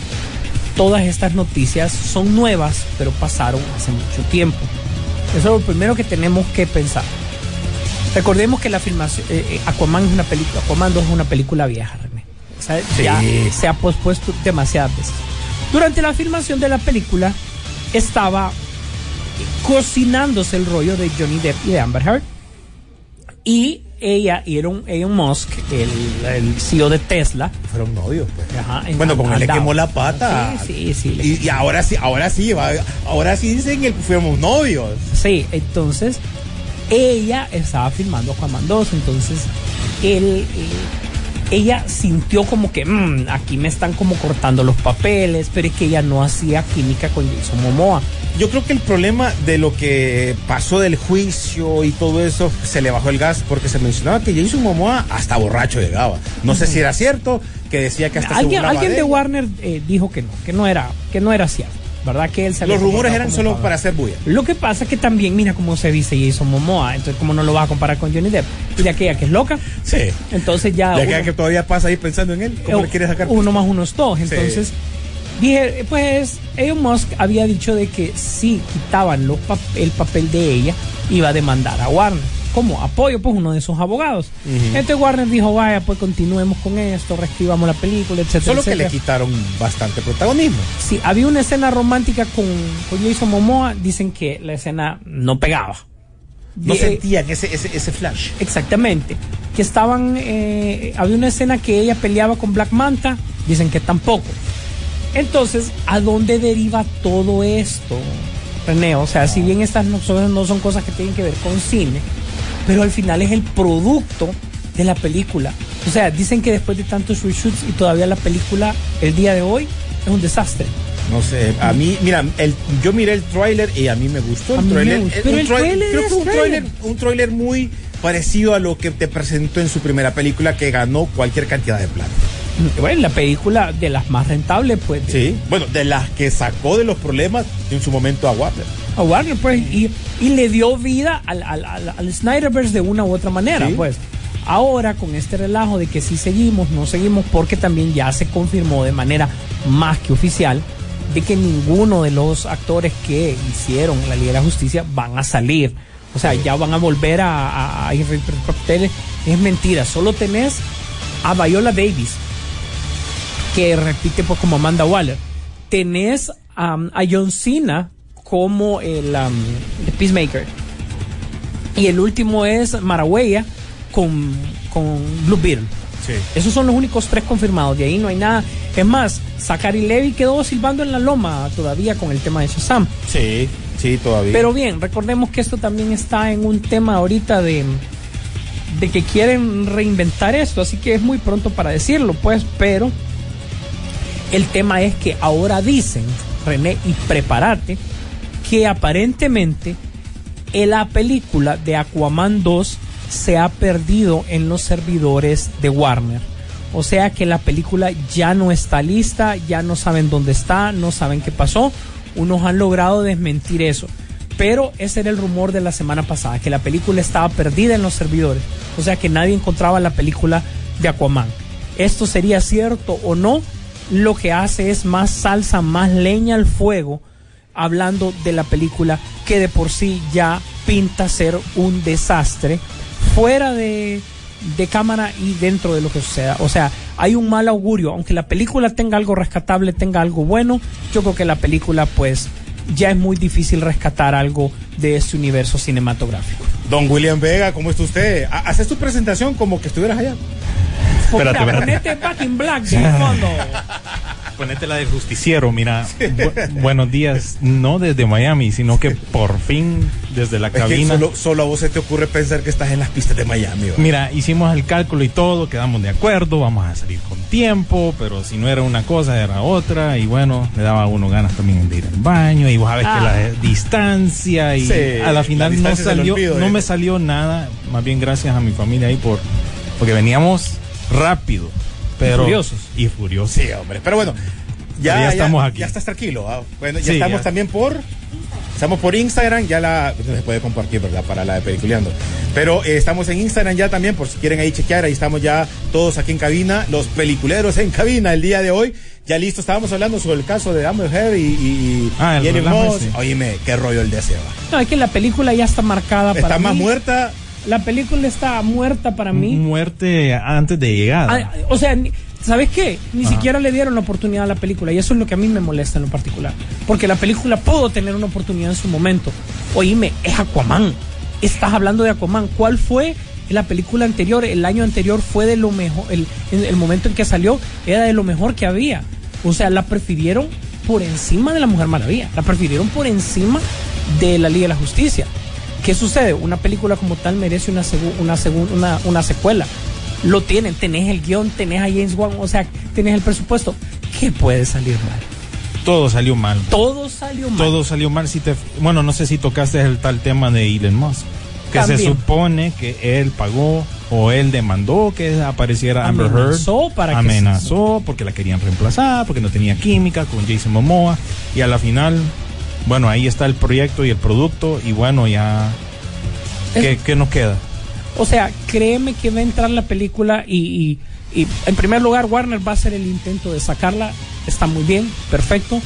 todas estas noticias son nuevas, pero pasaron hace mucho tiempo. Eso es lo primero que tenemos que pensar. Recordemos que la filmación, eh, eh, Aquaman es una película, Aquaman 2 es una película vieja, René. O sea, Sí. ya se ha pospuesto demasiadas veces. Durante la filmación de la película estaba cocinándose el rollo de Johnny Depp y de Amber Heard. Y ella y Elon, Elon Musk, el, el CEO de Tesla, Fueron novios, pues. Ajá, en- bueno, con él le quemó la pata. Sí, sí, sí. Y, y ahora sí, ahora sí, ahora sí dicen que fuimos novios. Sí, entonces ella estaba filmando Aquaman 2, entonces él, eh, ella sintió como que "Mm, aquí me están como cortando los papeles, pero es que ella no hacía química con Jason Momoa. Yo creo que el problema de lo que pasó del juicio y todo eso, se le bajó el gas porque se mencionaba que Jason Momoa hasta borracho llegaba. No sé si era cierto, que decía que hasta se Alguien, burlaba alguien de él. Warner eh, dijo que no, que no era, que no era cierto, ¿verdad? Que él había Los rumores eran solo para hacer bulla. Lo que pasa es que también mira cómo se dice Jason Momoa, entonces cómo no lo vas a comparar con Johnny Depp. Y de aquella que es loca, Sí. entonces ya... Ya uno- que, todavía pasa ahí pensando en él, ¿cómo eh, le quieres sacar? Uno más uno es dos. Sí. Entonces, dije, pues, Elon Musk había dicho de que si quitaban los pap- el papel de ella, iba a demandar a Warner. Como apoyo, pues, uno de sus abogados. Entonces Warner dijo, vaya, pues continuemos con esto, reescribamos la película, etcétera, Solo que le quitaron bastante protagonismo. Sí, había una escena romántica con, con Jason Momoa, dicen que la escena no pegaba. No Eh, sentían ese, ese, ese flash. Exactamente. Que estaban. eh, había una escena que ella peleaba con Black Manta. Dicen que tampoco. Entonces, ¿a dónde deriva todo esto, René? O sea, si bien estas no son, no son cosas que tienen que ver con cine, pero al final es el producto de la película. O sea, dicen que después de tantos reshoots y todavía la película, el día de hoy, es un desastre. No sé, a mí, mira, el, yo miré el tráiler y a mí me gustó el tráiler. un tráiler creo es que un tráiler. tráiler, un tráiler muy parecido a lo que te presentó en su primera película que ganó cualquier cantidad de plata. Bueno, la película de las más rentables, pues. de- Sí, bueno, de las que sacó de los problemas en su momento a Warner. a Warner, pues, y, y le dio vida al, al, al, al Snyderverse de una u otra manera, Sí. pues. Ahora, con este relajo de que sí seguimos, no seguimos, porque también ya se confirmó de manera más que oficial de que ninguno de los actores que hicieron la Liga de la Justicia van a salir. O sea, ya van a volver a, a, a ir papeles. Es mentira, solo tenés a Viola Davis, que repite pues como Amanda Waller. Tenés um, a John Cena como el, um, el Peacemaker. Y el último es Marahuella con, con Blue Beetle. Sí. Esos son los únicos tres confirmados. De ahí no hay nada. Es más, Zachary Levy quedó silbando en la loma todavía con el tema de Shazam. Sí, sí, todavía. Pero bien, recordemos que esto también está en un tema ahorita de, de que quieren reinventar esto, así que es muy pronto para decirlo, pues, pero el tema es que ahora dicen, René, y prepárate, que aparentemente en la película de Aquaman 2 se ha perdido en los servidores de Warner. O sea que la película ya no está lista, ya no saben dónde está, no saben qué pasó. Unos han logrado desmentir eso. Pero ese era el rumor de la semana pasada, que la película estaba perdida en los servidores. O sea que nadie encontraba la película de Aquaman. Esto sería cierto o no, lo que hace es más salsa, más leña al fuego, hablando de la película que de por sí ya pinta ser un desastre fuera de, de cámara y dentro de lo que suceda. O sea, hay un mal augurio. Aunque la película tenga algo rescatable, tenga algo bueno, yo creo que la película pues ya es muy difícil rescatar algo de este universo cinematográfico. Don William Vega, ¿cómo está usted? Ha- Haces tu presentación como que estuvieras allá. Mira, espérate. ponete Back in Black [laughs] de fondo. Ponete la de justiciero, mira. bu- buenos días, no desde Miami, sino que por fin desde la Es cabina. solo, solo a vos se te ocurre pensar que estás en las pistas de Miami. Mira, hicimos el cálculo y todo, quedamos de acuerdo, vamos a salir con tiempo, pero si no era una cosa, era otra, y bueno, le daba a uno ganas también de ir al baño, y vos sabés Ah. que la distancia, y Sí, a la la final no salió, no ¿eh? me salió nada, más bien gracias a mi familia ahí por, porque veníamos rápido, pero. furiosos. Y furiosos. Sí, hombre. Pero bueno, ya, Pero ya estamos ya, aquí. Ya estás tranquilo. ¿ah? Bueno, ya Sí, estamos ya. también por. Estamos por Instagram, ya la. Se puede compartir, ¿verdad? Para la de Peliculeando. Pero eh, estamos en Instagram ya también, por si quieren ahí chequear. Ahí estamos ya todos aquí en cabina, los peliculeros en cabina el día de hoy. Ya listo, estábamos hablando sobre el caso de Amber Heard y. y, y Ah, el y ese. Oíme, qué rollo el de ese, va. No, es que la película ya está marcada para Está más mí. muerta. La película está muerta para mí. Muerte antes de llegada. Ah, o sea, ¿sabes qué? Ni siquiera le dieron la oportunidad a la película y eso es lo que a mí me molesta en lo particular. Porque la película pudo tener una oportunidad en su momento. Oíme, es Aquaman. Estás hablando de Aquaman. ¿Cuál fue la película anterior? El año anterior fue de lo mejor. El, el- el momento en que salió era de lo mejor que había. O sea, la prefirieron por encima de la Mujer Maravilla. La prefirieron por encima de la Liga de la Justicia. ¿Qué sucede? Una película como tal merece una, segu- una, una, una secuela. Lo tienen, tenés el guion, tenés a James Wan, o sea, tenés el presupuesto. ¿Qué puede salir mal? Todo salió mal. Todo salió mal. Todo salió mal. Si te, bueno, no sé si tocaste el tal tema de Elon Musk. Que se supone que él pagó o él demandó que apareciera Amber Heard. Amenazó para que Amenazó porque la querían reemplazar, porque no tenía química con Jason Momoa. Y a la final, bueno, ahí está el proyecto y el producto. Y bueno, ya. ¿Qué, qué nos queda? O sea, créeme que va a entrar la película y, y- y, en primer lugar Warner va a hacer el intento de sacarla. Está muy bien, perfecto.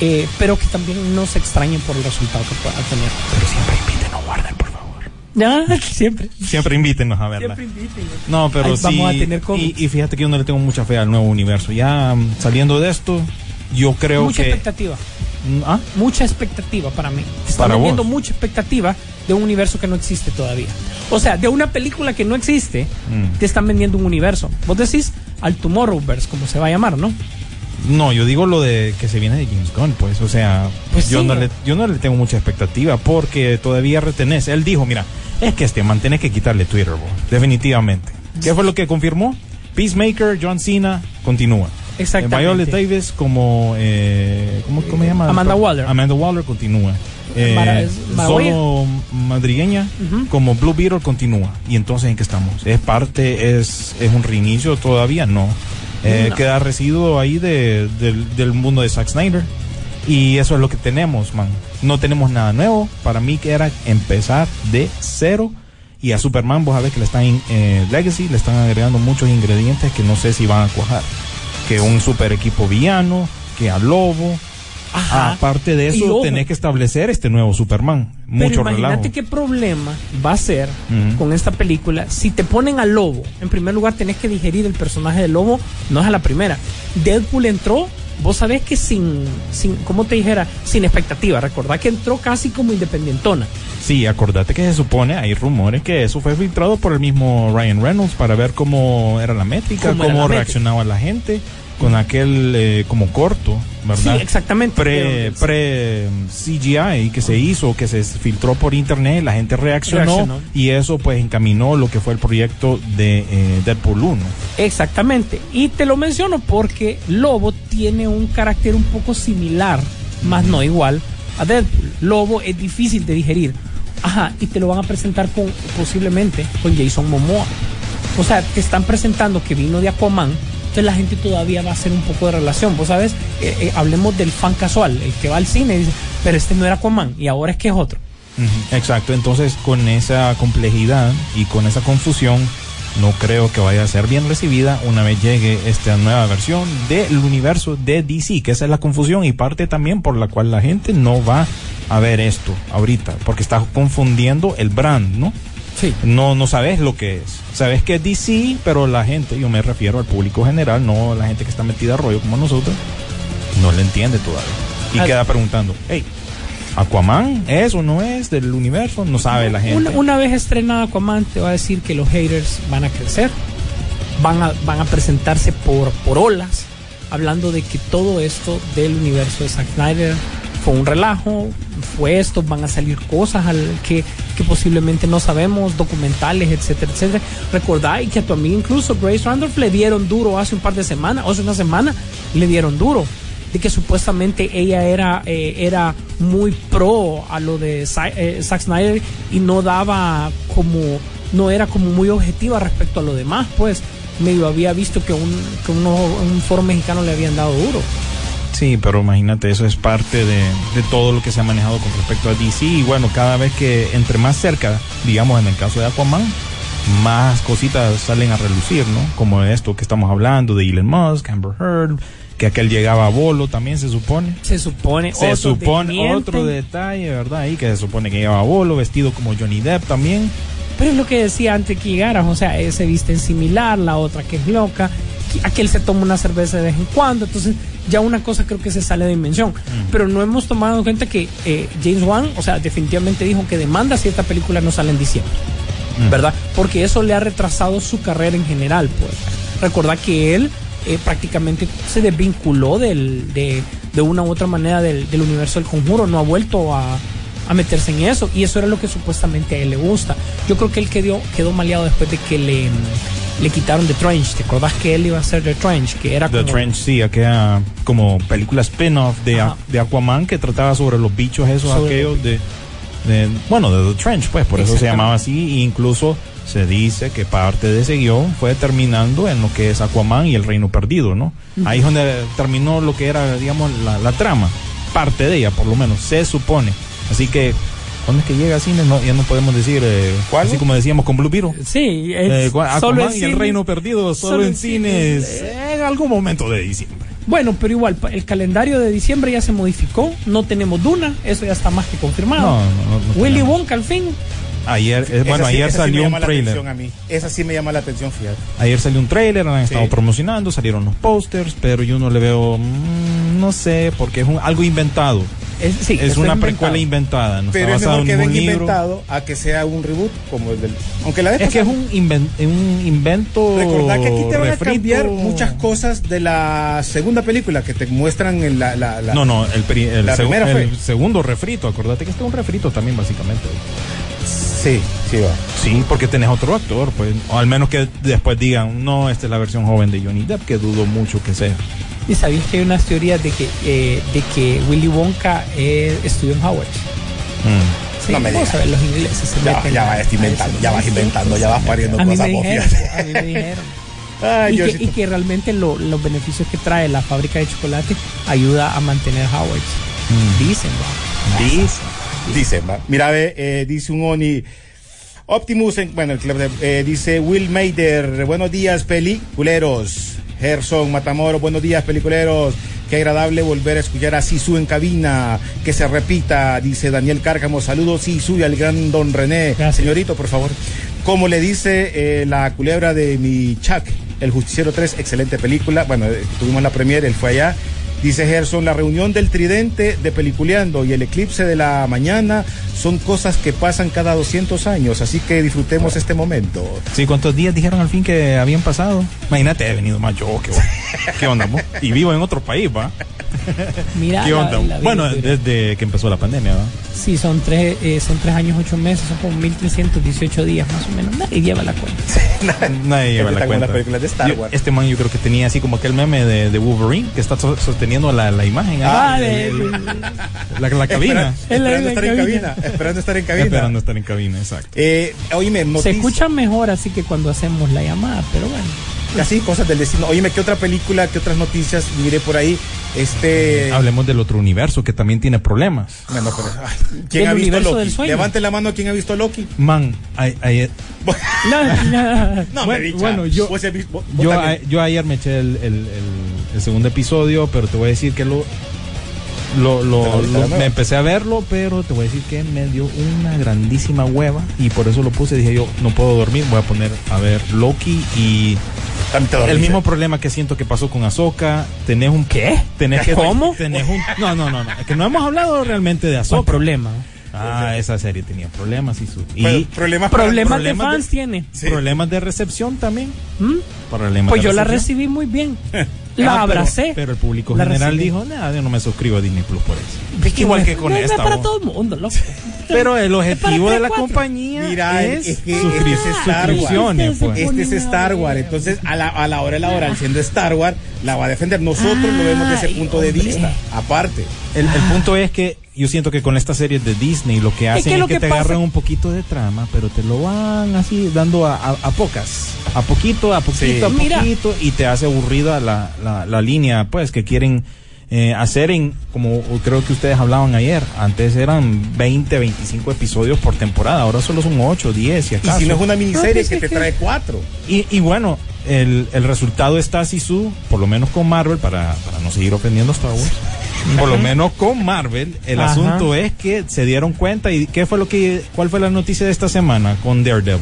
eh, pero que también no se extrañen por el resultado que pueda tener. Pero siempre invítenos a Warner, por favor. Ya, [laughs] siempre. Siempre invítenos a verla. Siempre invítenme. No, pero Ahí sí. vamos a tener y, y fíjate que yo no le tengo mucha fe al nuevo universo. Ya mm, saliendo de esto, yo creo Mucha que. expectativa. Mm, ¿Ah? mucha expectativa para mí. Están vendiendo mucha expectativa de un universo que no existe todavía. O sea, de una película que no existe, Mm. te están vendiendo un universo. Vos decís al Tomorrowverse, como se va a llamar, ¿no? No, yo digo lo de que se viene de James Gunn, pues, o sea, Pues yo, sí. no le, yo no le tengo mucha expectativa porque todavía retenés. Él dijo, mira, es que este man tenés que quitarle Twitter, bro, definitivamente. ¿Qué fue lo que confirmó? Peacemaker, John Cena, continúa. Exactamente. Eh, Violet Davis como, eh, ¿cómo, cómo se llama? Amanda Waller. Amanda Waller continúa. Eh, Mara- es Marahuella. solo madrigueña como Blue Beetle continúa. Y entonces, ¿en qué estamos? ¿Es parte, es, es un reinicio todavía? No. Eh, No. Queda residuo ahí de, del, del mundo de Zack Snyder. Y eso es lo que tenemos, man. No tenemos nada nuevo. Para mí que era empezar de cero. Y a Superman, vos sabés que le están, en eh, Legacy, le están agregando muchos ingredientes que no sé si van a cuajar. Que un super equipo villano, que a Lobo, Ajá. Aparte de eso, tenés que establecer este nuevo Superman. Pero Mucho imagínate relajo. qué problema va a ser con esta película si te ponen al lobo. En primer lugar, tenés que digerir el personaje del lobo, no es a la primera. Deadpool entró, vos sabés que sin, sin ¿cómo te dijera? Sin expectativa. Recordá que entró casi como independientona. Sí, acordate que se supone, hay rumores que eso fue filtrado por el mismo Ryan Reynolds para ver cómo era la métrica, Cómo métrica. reaccionaba la gente con aquel eh, como corto, ¿verdad? Sí, exactamente. Pre, pre CGI que se hizo, que se filtró por internet, la gente reaccionó, Reaccionó. y eso pues encaminó lo que fue el proyecto de eh, Deadpool 1. Exactamente. Y te lo menciono porque Lobo tiene un carácter un poco similar, más no igual, a Deadpool. Lobo es difícil de digerir. Ajá, y te lo van a presentar con posiblemente con Jason Momoa. O sea, te están presentando que vino de Aquaman, entonces la gente todavía va a hacer un poco de relación. Vos sabes, Eh, eh, hablemos del fan casual, el que va al cine y dice, pero este no era Aquaman y ahora es que es otro. Exacto, entonces con esa complejidad y con esa confusión, no creo que vaya a ser bien recibida una vez llegue esta nueva versión del universo de DC, que esa es la confusión y parte también por la cual la gente no va a ver esto ahorita, porque está confundiendo el brand, ¿no? Sí. No, no sabes lo que es. Sabes que es DC, pero la gente, yo me refiero al público general, no la gente que está metida a rollo como nosotros, no le entiende todavía. Y Ah. queda preguntando, hey, ¿Aquaman es o no es del universo? No sabe la gente. Una, una vez estrenada Aquaman, te va a decir que los haters van a crecer, van a, van a presentarse por, por olas, hablando de que todo esto del universo de Zack Snyder fue un relajo, fue esto, van a salir cosas al, que, que posiblemente no sabemos, documentales, etcétera, etcétera. Recordáis que a tu amiga incluso Grace Randolph le dieron duro hace un par de semanas, hace una semana, le dieron duro de que supuestamente ella era, eh, era muy pro a lo de eh, Zack Snyder y no daba como, no era como muy objetiva respecto a lo demás, pues medio había visto que un, que uno- un foro mexicano le habían dado duro. Sí, pero imagínate, eso es parte de, de todo lo que se ha manejado con respecto a DC. Y bueno, cada vez que entre más cerca, digamos en el caso de Aquaman, más cositas salen a relucir, ¿no? Como esto que estamos hablando de Elon Musk, Amber Heard, que aquel llegaba a bolo también se supone. Se supone, Se supone otro detalle, ¿verdad? Ahí que se supone que llegaba a bolo, vestido como Johnny Depp también. Pero es lo que decía antes que llegaras, o sea, ese viste en similar, la otra que es loca, que- aquel se toma una cerveza de vez en cuando, entonces ya una cosa creo que se sale de dimensión. Pero no hemos tomado en cuenta que eh, James Wan, o sea, definitivamente dijo que demanda si esta película no sale en diciembre, ¿verdad? Porque eso le ha retrasado su carrera en general, pues. Recordad que él eh, prácticamente se desvinculó del, de, de una u otra manera del, del universo del conjuro, no ha vuelto a, a meterse en eso y eso era lo que supuestamente a él le gusta. Yo creo que él quedó, quedó maleado después de que le, le quitaron The Trench. ¿Te acordás que él iba a hacer The Trench? Que era The como, Trench, sí, aquella como película spin-off de, de Aquaman que trataba sobre los bichos esos Sobre aquellos de, de- bueno, de The Trench, pues, por eso se llamaba así, e incluso se dice que parte de ese guion fue terminando en lo que es Aquaman y el Reino Perdido, ¿no? Ahí es donde terminó lo que era, digamos, la, la trama, parte de ella, por lo menos, se supone. Así que, ¿cuándo es que llega a cine? No, ya no podemos decir, eh, ¿Cuál? así como decíamos con Blue Beetle. Sí, Eh, es, Aquaman solo en y el cines. Reino Perdido, solo, solo en cines, cines, en algún momento de diciembre. Bueno, pero igual, el calendario de diciembre ya se modificó. No tenemos Duna, eso ya está más que confirmado. No, no, no, Willy. Wonka al fin. Ayer, eh, bueno, sí- ayer sí salió llama un trailer. a mí. Esa sí me llama la atención, fíjate. Ayer salió un trailer, han estado Sí. promocionando, salieron los posters, pero yo no le veo, mm, no sé, porque es un- algo inventado. Es, sí, es una inventado. precuela inventada, no Pero está es mejor que venga inventado a que sea un reboot como el del. Aunque la Es que es un, inven- un invento. Recordá que aquí te van a refrito. cambiar muchas cosas de la segunda película que te muestran en la. la, la- No, no, el, el La segu- primera fue. el segundo refrito, acordate que este es un refrito también, básicamente. Sí, sí va. Sí, porque tenés otro actor, pues, o al menos que después digan, no, esta es la versión joven de Johnny Depp, que dudo mucho que sea. Y sabías que hay unas teorías de que, eh, de que Willy Wonka eh, estudió en Howard. Mm. Sí, No me digas. ver, los ingleses se Ya, meten ya vas a inventando, ya vas inventando, ya vas pariendo A mí cosas me vos, dijeron, fíjate. a mí me dijeron. [laughs] Ay, y, que, sí- y que realmente lo- los beneficios que trae la fábrica de chocolate ayuda a mantener Howard. Mm. Dicen, va. Dice. Dice. Mira, ve, eh, dice un Oni. Optimus, en- bueno, el club de- eh, dice Will Mader, buenos días, peliculeros. Gerson Matamoros, buenos días, peliculeros. Qué agradable volver a escuchar a Sisu en cabina. Que se repita, dice Daniel Cárcamo. Saludos, Sisu, y al gran don René. Gracias. Señorito, por favor. Como le dice eh, la culebra de mi Chuck, El Justiciero 3, excelente película. Bueno, tuvimos la premiere, él fue allá. Dice Gerson, la reunión del tridente de Peliculeando y el eclipse de la mañana son cosas que pasan cada 200 años, así que disfrutemos este momento. Sí, ¿cuántos días dijeron al fin que habían pasado? Imagínate, he venido más yo. ¿Qué, qué onda? Y vivo en otro país, ¿va? [laughs] Mira, ¿Qué la- onda? la bueno, desde que empezó la pandemia, ¿va? Sí, son tres, eh, son tres años, ocho meses, son como 1318 días más o menos. Nadie lleva la cuenta. [laughs] Nadie lleva la cuenta. las películas de Star Yo- Wars. este man yo creo que tenía así como aquel meme de, de Wolverine que está so- sosteniendo la, la imagen. Ah, ah, de- el- la, la cabina. Esperando estar en cabina. Esperando estar en cabina. Esperando estar en cabina, exacto. Eh, oíme, Se escucha mejor así que cuando hacemos la llamada, pero bueno. Así, cosas del destino. Oíme, ¿qué otra película, qué otras noticias miré por ahí? Este. Hablemos del otro universo que también tiene problemas. Bueno, pero, ay, ¿Quién ha visto Loki? Levante la mano quien ha visto Loki. Man, ay- ay- No, no. No, [laughs] Bueno, me dicha. bueno, yo- Vos vos- vos yo, a- yo ayer me eché el, el- el- el segundo episodio, pero te voy a decir que lo, lo, lo- ¿Te la viste lo- me empecé a verlo, pero te voy a decir que me dio una grandísima hueva y por eso lo puse. Dije yo, no puedo dormir, voy a poner a ver Loki y el mismo problema que siento que pasó con Ahsoka. Tenés un ¿Qué? Tenés que, ¿Cómo? Tenés un, [laughs] no, no, no, no. Es que no hemos hablado realmente de ¿Cuál Ahsoka. problema? Ah, esa serie tenía problemas y su y problemas Problemas de problemas de- fans tiene. Sí. problemas de recepción también. ¿Mm? Problemas Pues de yo la recepción. recibí muy bien. [laughs] Ah, La pero- abracé. Pero, el público La general recibí. dijo, nada, yo no me suscribo a Disney Plus por eso. Es que Igual que con no es esta. para todo el mundo, loco. Pero el objetivo de la compañía Mira, es, es que suscri- este es Star Wars. suscripciones. Pues. Este es Star Wars, entonces a la, a la hora de la hora, al siendo Star Wars, la va a defender. Nosotros lo vemos desde ese punto de vista, aparte. El, el punto es que yo siento que con estas series de Disney lo que hacen que es que, que te pasa- agarran un poquito de trama, pero te lo van así dando a, a- a pocas, a poquito, a poquito, a Mira. poquito, y te hace aburrida la, la, la línea, pues, que quieren eh, hacer en, como creo que ustedes hablaban ayer, antes eran 20, 25 episodios por temporada, ahora solo son 8, 10, si Y acaso. si no es una No, miniserie que te trae cuatro. Y, y bueno, el, el resultado está Sisu, por lo menos con Marvel, para, para no seguir ofendiendo a Star Wars. Por lo menos con Marvel, el Ajá. asunto es que se dieron cuenta y qué fue lo que, cuál fue la noticia de esta semana con Daredevil.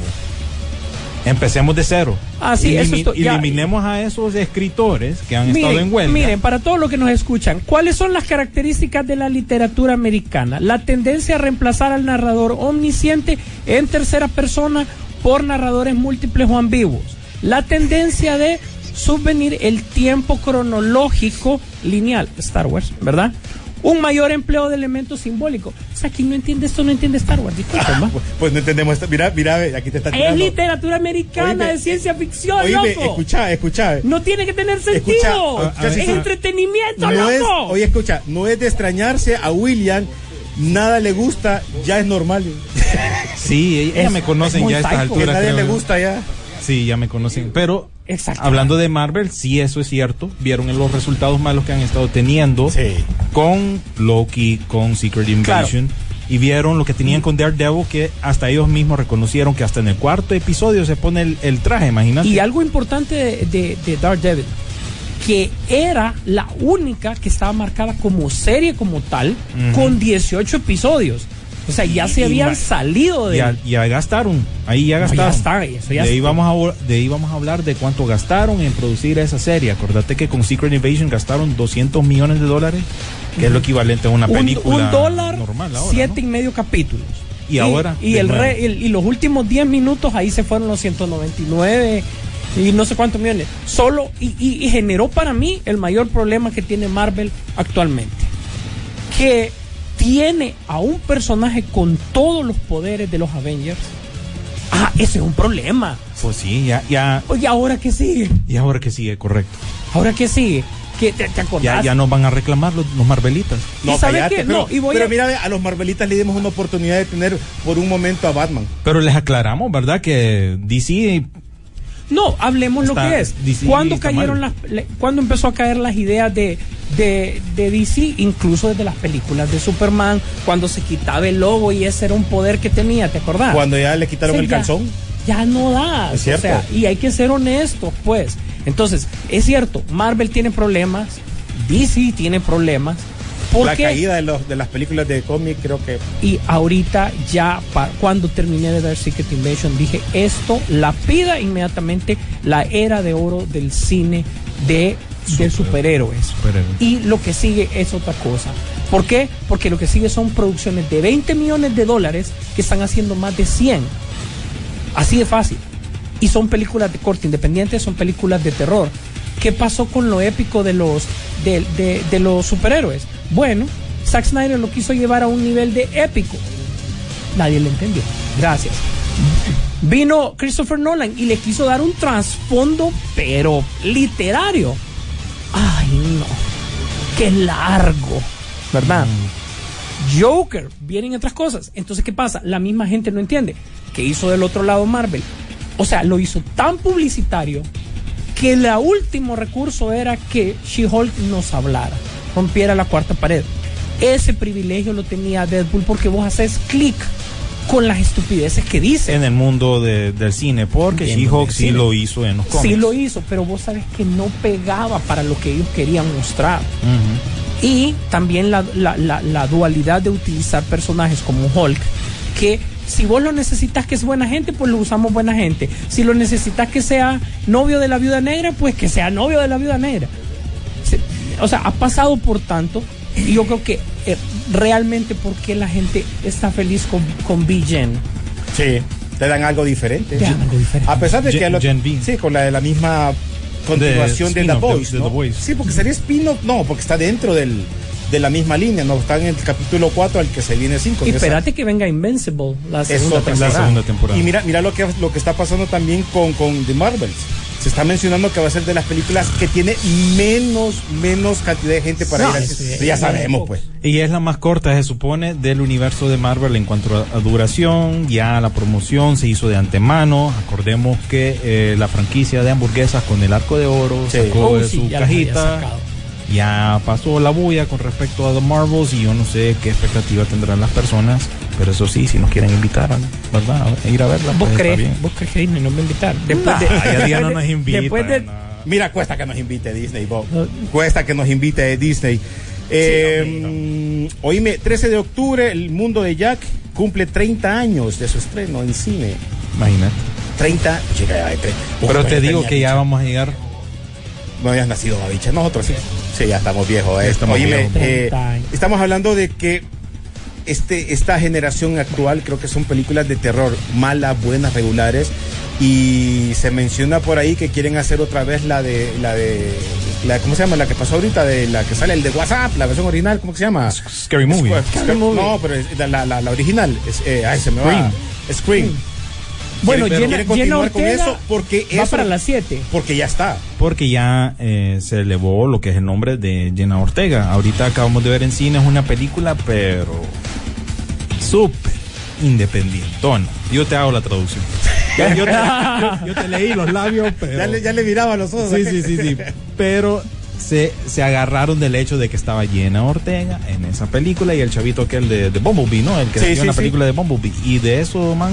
Empecemos de cero. Ah, sí, Elimi- ya- eliminemos a esos escritores que han estado en huelga. miren, para todos los que nos escuchan, ¿cuáles son las características de la literatura americana? La tendencia a reemplazar al narrador omnisciente en tercera persona por narradores múltiples o ambiguos. La tendencia de subvenir el tiempo cronológico lineal, Star Wars, ¿verdad? Un mayor empleo de elementos simbólicos. O sea, quien no entiende esto no entiende Star Wars. Disculpen, ¿va? Pues, pues no entendemos esto. Mira, mira, ve, aquí te está Es tirando. literatura americana Oíme, de ciencia ficción, Oíme, loco. escucha, escucha. No tiene que tener sentido. Escucha, a- a ver, es entretenimiento, No es, loco. oye, escucha, no es de extrañarse a William, nada le gusta, ya es normal. Sí, ya Es- me conocen es ya a estas mosaico. Que alturas. nadie creo le gusta ya. Sí, ya me conocen. Pero Exacto. hablando de Marvel, sí, eso es cierto. Vieron en los resultados malos que han estado teniendo Sí. con Loki, con Secret Invasion. Y vieron lo que tenían con Daredevil, que hasta ellos mismos reconocieron que hasta en el cuarto episodio se pone el, el traje, imagínate. Y algo importante de, de, de Daredevil, que era la única que estaba marcada como serie como tal, con 18 episodios. O sea, ya se habían salido de... ya, ya gastaron, ahí ya No, ya gastaron. está, eso ya de, ahí vamos a, de ahí vamos a hablar de cuánto gastaron en producir esa serie. Acordate que con Secret Invasion gastaron 200 millones de dólares, que es lo equivalente a una un, película un dólar, normal ahora. siete ¿no? y medio capítulos. Y ahora, Y, el re- el- y los últimos 10 minutos ahí se fueron los 199 y no sé cuántos millones. Solo, y, y- y generó para mí el mayor problema que tiene Marvel actualmente. Que tiene a un personaje con todos los poderes de los Avengers. Ah, ese es un problema. Pues sí, ya, ya, Oye, ¿ahora qué sigue? y ahora que sigue, correcto. ¿Ahora qué sigue? ¿Qué, te, te acordás? Ya, ya nos van a reclamar los, los Marvelitas. ¿Y sabe cállate, qué? Pero, No, y voy pero a- mira, a los Marvelitas le dimos una oportunidad de tener por un momento a Batman. Pero les aclaramos, ¿verdad? Que DC No, hablemos Está- lo que es. DC ¿Cuándo cayeron mal. las, cuándo empezó a caer las ideas de, de, de DC, incluso desde las películas de Superman, cuando se quitaba el logo y ese era un poder que tenía, ¿te acordás? Cuando ya le quitaron O sea, el ya- calzón. Ya no da. Es o cierto. sea, y hay que ser honestos, pues. Entonces, es cierto, Marvel tiene problemas, DC tiene problemas. ¿Por La qué? caída de, los, de las películas de cómic creo que... Y ahorita ya, pa- cuando terminé de ver Secret Invasion, dije, esto la pida inmediatamente la era de oro del cine de, de superhéroes. Superhéroes. Y lo que sigue es otra cosa. ¿Por qué? Porque lo que sigue son producciones de 20 millones de dólares que están haciendo más de 100. Así de fácil. Y son películas de corte independiente, son películas de terror. ¿Qué pasó con lo épico de los, de, de- los superhéroes? Bueno, Zack Snyder lo quiso llevar a un nivel de épico. Nadie le entendió. Gracias. Vino Christopher Nolan y le quiso dar un trasfondo, pero literario. Ay, no. Qué largo. ¿Verdad? Joker, vienen otras cosas. Entonces, ¿qué pasa? La misma gente no entiende. ¿Qué hizo del otro lado Marvel? O sea, lo hizo tan publicitario que el último recurso era que She-Hulk nos hablara, rompiera la cuarta pared. Ese privilegio lo tenía Deadpool porque vos haces clic con las estupideces que dice. En el mundo de- del cine, porque She-Hulk sí lo hizo en los cómics. Sí lo hizo, pero vos sabes que no pegaba para lo que ellos querían mostrar. Y también la, la- la- la dualidad de utilizar personajes como Hulk, que si vos lo necesitas que es buena gente, pues lo usamos buena gente. Si lo necesitas que sea novio de la viuda negra, pues que sea novio de la viuda negra. O sea, ha pasado por tanto. Y yo creo que eh, realmente porque la gente está feliz con, con B-Gen. Sí, te dan algo diferente. Te dan algo diferente. A pesar de que... Gen- lo- Gen B. Sí, con la de la misma continuación de, The de- Boys. de ¿no? The Boys. Sí, porque sería spin-off, no, porque está dentro del, de la misma línea, no está en el capítulo 4 al que se viene 5. Y espérate que venga Invincible, la segunda temporada. La segunda temporada. Y mira, mira lo que lo que está pasando también con, con The Marvels. Se está mencionando que va a ser de las películas que tiene menos, menos cantidad de gente para No, ir al cine. ya- sabemos, pues. Y es la más corta, se supone, del universo de Marvel en cuanto a, a duración. Ya la promoción se hizo de antemano. Acordemos que eh, la franquicia de hamburguesas con el arco de oro Sí. sacó Oh, de sí, su cajita. Ya pasó la bulla con respecto a The Marvels y yo no sé qué expectativa tendrán las personas. Pero eso sí, si nos quieren invitar, ¿verdad? A ir a verla. ¿Vos pues, está crees, bien. ¿Vos crees que Disney nos va a invitar? Después de, Nah, ya Diana después nos de- invita. Después de, no. Mira, cuesta que nos invite Disney, Bob. No. Cuesta que nos invite Disney. Eh, Oíme, 13 de octubre, el mundo de Jack cumple 30 años de su estreno en cine. Imagínate. 30. Chica, ya, tre- Pero Uf, te digo que ya vamos a llegar. No habías nacido, Babicha. Nosotros sí. Sí, ya estamos viejos. eh. Estamos Oíme, viejos. eh, 30 años. estamos hablando de que este, esta generación actual creo que son películas de terror malas, buenas, regulares. Y se menciona por ahí que quieren hacer otra vez la de la de la ¿cómo se llama? La que pasó ahorita de la que sale el de WhatsApp, la versión original, ¿cómo que se llama? Scary Movie. Scary Movie. No, pero es la, la, la- la original es, eh, ay, se me va. Scream. Scream. Bueno, continuar con Ortega eso porque va eso- para las 7. Porque ya está. Porque ya eh, se elevó lo que es el nombre de Jenna Ortega. Ahorita acabamos de ver en cine, es una película, pero súper independientona. Yo te hago la traducción. [laughs] Ya, yo, te, yo- [laughs] yo te leí los labios, pero... Ya, le, ya le miraba los ojos. Sí, sí, sí, sí. Pero se, se agarraron del hecho de que estaba Jenna Ortega en esa película y el chavito aquel de, de Bumblebee, ¿no? El que Sí, sí, la sí. película de Bumblebee. Y de eso, man,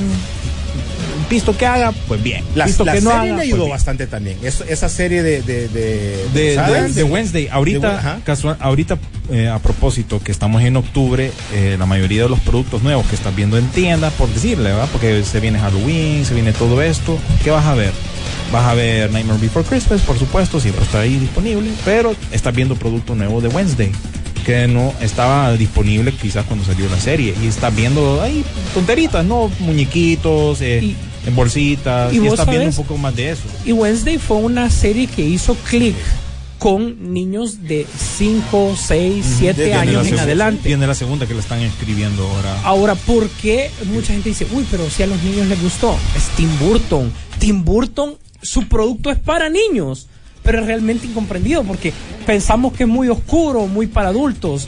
visto que haga, pues bien. La, visto la que no serie haga, le pues ayudó bastante también. Es- esa serie de de de, de, ¿sabes? de- de Wednesday. Ahorita, de- ajá. casual- ahorita eh, a propósito, que estamos en octubre, eh, la mayoría de los productos nuevos que estás viendo en tiendas, por decirle, ¿verdad? Porque se viene Halloween, se viene todo esto. ¿Qué vas a ver? Vas a ver Nightmare Before Christmas, por supuesto, siempre está ahí disponible, pero estás viendo producto nuevo de Wednesday que no estaba disponible quizás cuando salió la serie y estás viendo ahí tonteritas, ¿no? Muñequitos, eh, Y- en bolsitas, y y, estás viendo un poco más de eso. Y Wednesday fue una serie que hizo click con niños de 5, 6, 7 Desde años en adelante. Tiene la segunda que la están escribiendo ahora. Ahora, ¿por qué mucha gente dice, uy, pero si a los niños les gustó? Es Tim Burton. Tim Burton, su producto es para niños, pero es realmente incomprendido porque pensamos que es muy oscuro, muy para adultos,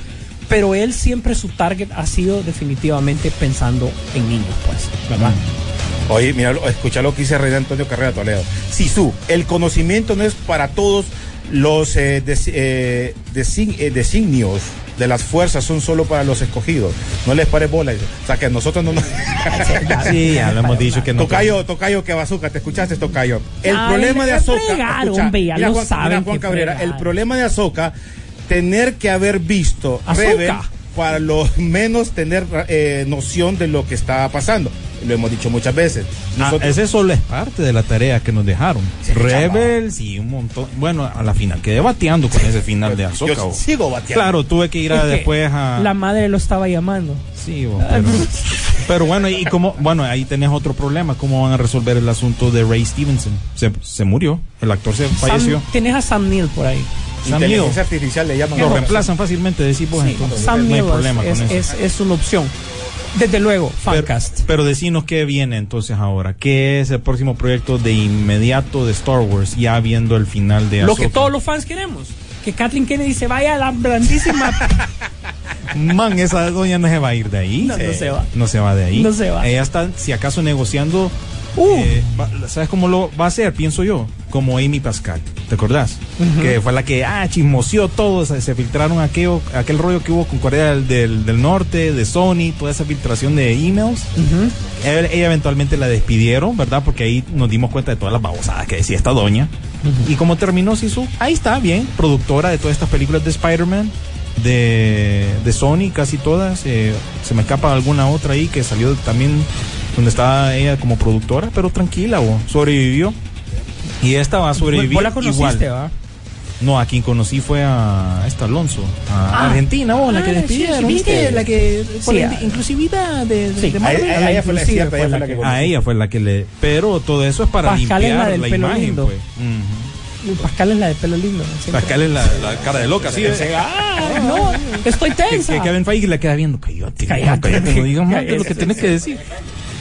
pero él siempre su target ha sido definitivamente pensando en niños, pues, ¿verdad? Oye, mira, lo- escucha lo que dice Rey Antonio Carrera Toledo. Sisu, el conocimiento no es para todos los eh, des- eh, design- eh, designios de las fuerzas son solo para los escogidos. No les pare bola. O sea, que a nosotros no nos... [laughs] Sí, ya lo hemos dicho que no. Tocayo, Tocayo, que bazooka, te escuchaste, Tocayo. El Ay, problema de Azoka. hombre, lo Juan, saben Juan que Cabrera, el problema de Azoka, tener que haber visto. Rebel para lo menos tener eh, noción de lo que está pasando. Lo hemos dicho muchas veces. Ah, Nosotros- ese solo es parte de la tarea que nos dejaron. Sí, Rebels y un montón. Bueno, a la final quedé bateando con ese final de Azoka. yo sigo bateando. Claro, tuve que ir a después a. La madre lo estaba llamando. Sí, bo, pero, pero bueno, y como, bueno, ahí tenés otro problema. ¿Cómo van a resolver el asunto de Ray Stevenson? Se, se murió, el actor se falleció. Sam- tenés a Sam Neill por ahí. Inteligencia artificial le llaman. Lo reemplazan fácilmente, decís vos, Sí, entonces Sam no hay es- problema es, con eso. es- es una opción. Desde luego, Pero, Fancast. pero decinos qué viene entonces ahora. ¿Qué es el próximo proyecto de inmediato de Star Wars, ya viendo el final de Lo que todos los fans queremos. Que Kathleen Kennedy se vaya a la grandísima. [laughs] Man, esa doña no se va a ir de ahí. No, no se va. No se va de ahí. No se va. Ella está, si acaso, negociando. Uh. eh, ¿Sabes cómo lo va a hacer? Pienso yo. Como Amy Pascal. ¿Te acordás? Que fue la que ah, chismoseó todo. Se, se filtraron aquello, aquel rollo que hubo con Corea del, del- del Norte, de Sony, toda esa filtración de emails. ella, ella eventualmente la despidieron, ¿verdad? Porque ahí nos dimos cuenta de todas las babosadas que decía esta doña. Y como terminó Sisu, ahí está, bien, productora de todas estas películas de Spider-Man, de, de Sony, casi todas. eh, se me escapa alguna otra ahí que salió también donde estaba ella como productora, pero tranquila, bo, sobrevivió. Y esta va a sobrevivir Vos la conociste, igual. ¿va? No, a quien conocí fue a esta Alonso, a Ah. Argentina, vos, la que Ah, despidieron, sí. La que por Sí, la in- inclusividad de, Sí. de A, ella fue la, inclusive cierta, ella fue fue la la que que-. A ella fue la que le. Pero todo eso es para Pascal es la limpiar del la, pelo imagen, lindo. pues. Pascal es la de pelo lindo. siempre. Pascal es la, la cara de loca, sí. [laughs] Ah, no, estoy Que, tensa. que Kevin Feige le queda viendo. Cállate, Cállate. no [laughs] digas más de lo que tienes que decir.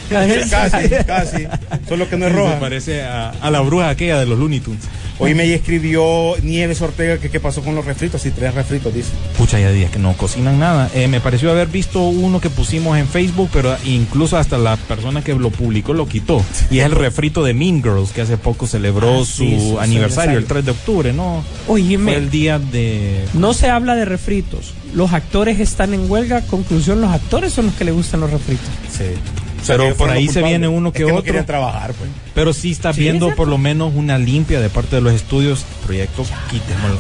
Casi, casi. Solo que no es roja. parece a, a la bruja aquella de los Looney Tunes. Hoy me escribió Nieves Ortega que qué pasó con los refritos. Y tres refritos, dice. Pucha, ya días que no cocinan nada. Eh, me pareció haber visto uno que pusimos en Facebook, pero incluso hasta la persona que lo publicó lo quitó. Y es el refrito de Mean Girls, que hace poco celebró Ah, su, sí, su- su aniversario, aniversario. el 3 de octubre, ¿no? Oíme. Fue el día de... No se habla de refritos. Los actores están en huelga. Conclusión, los actores son los que le gustan los refritos. Sí. Pero por ahí se viene uno que es que No otro. quería trabajar, pues. Pero sí está Sí, viendo es por lo menos una limpia de parte de los estudios. Proyectos, quitémoslo.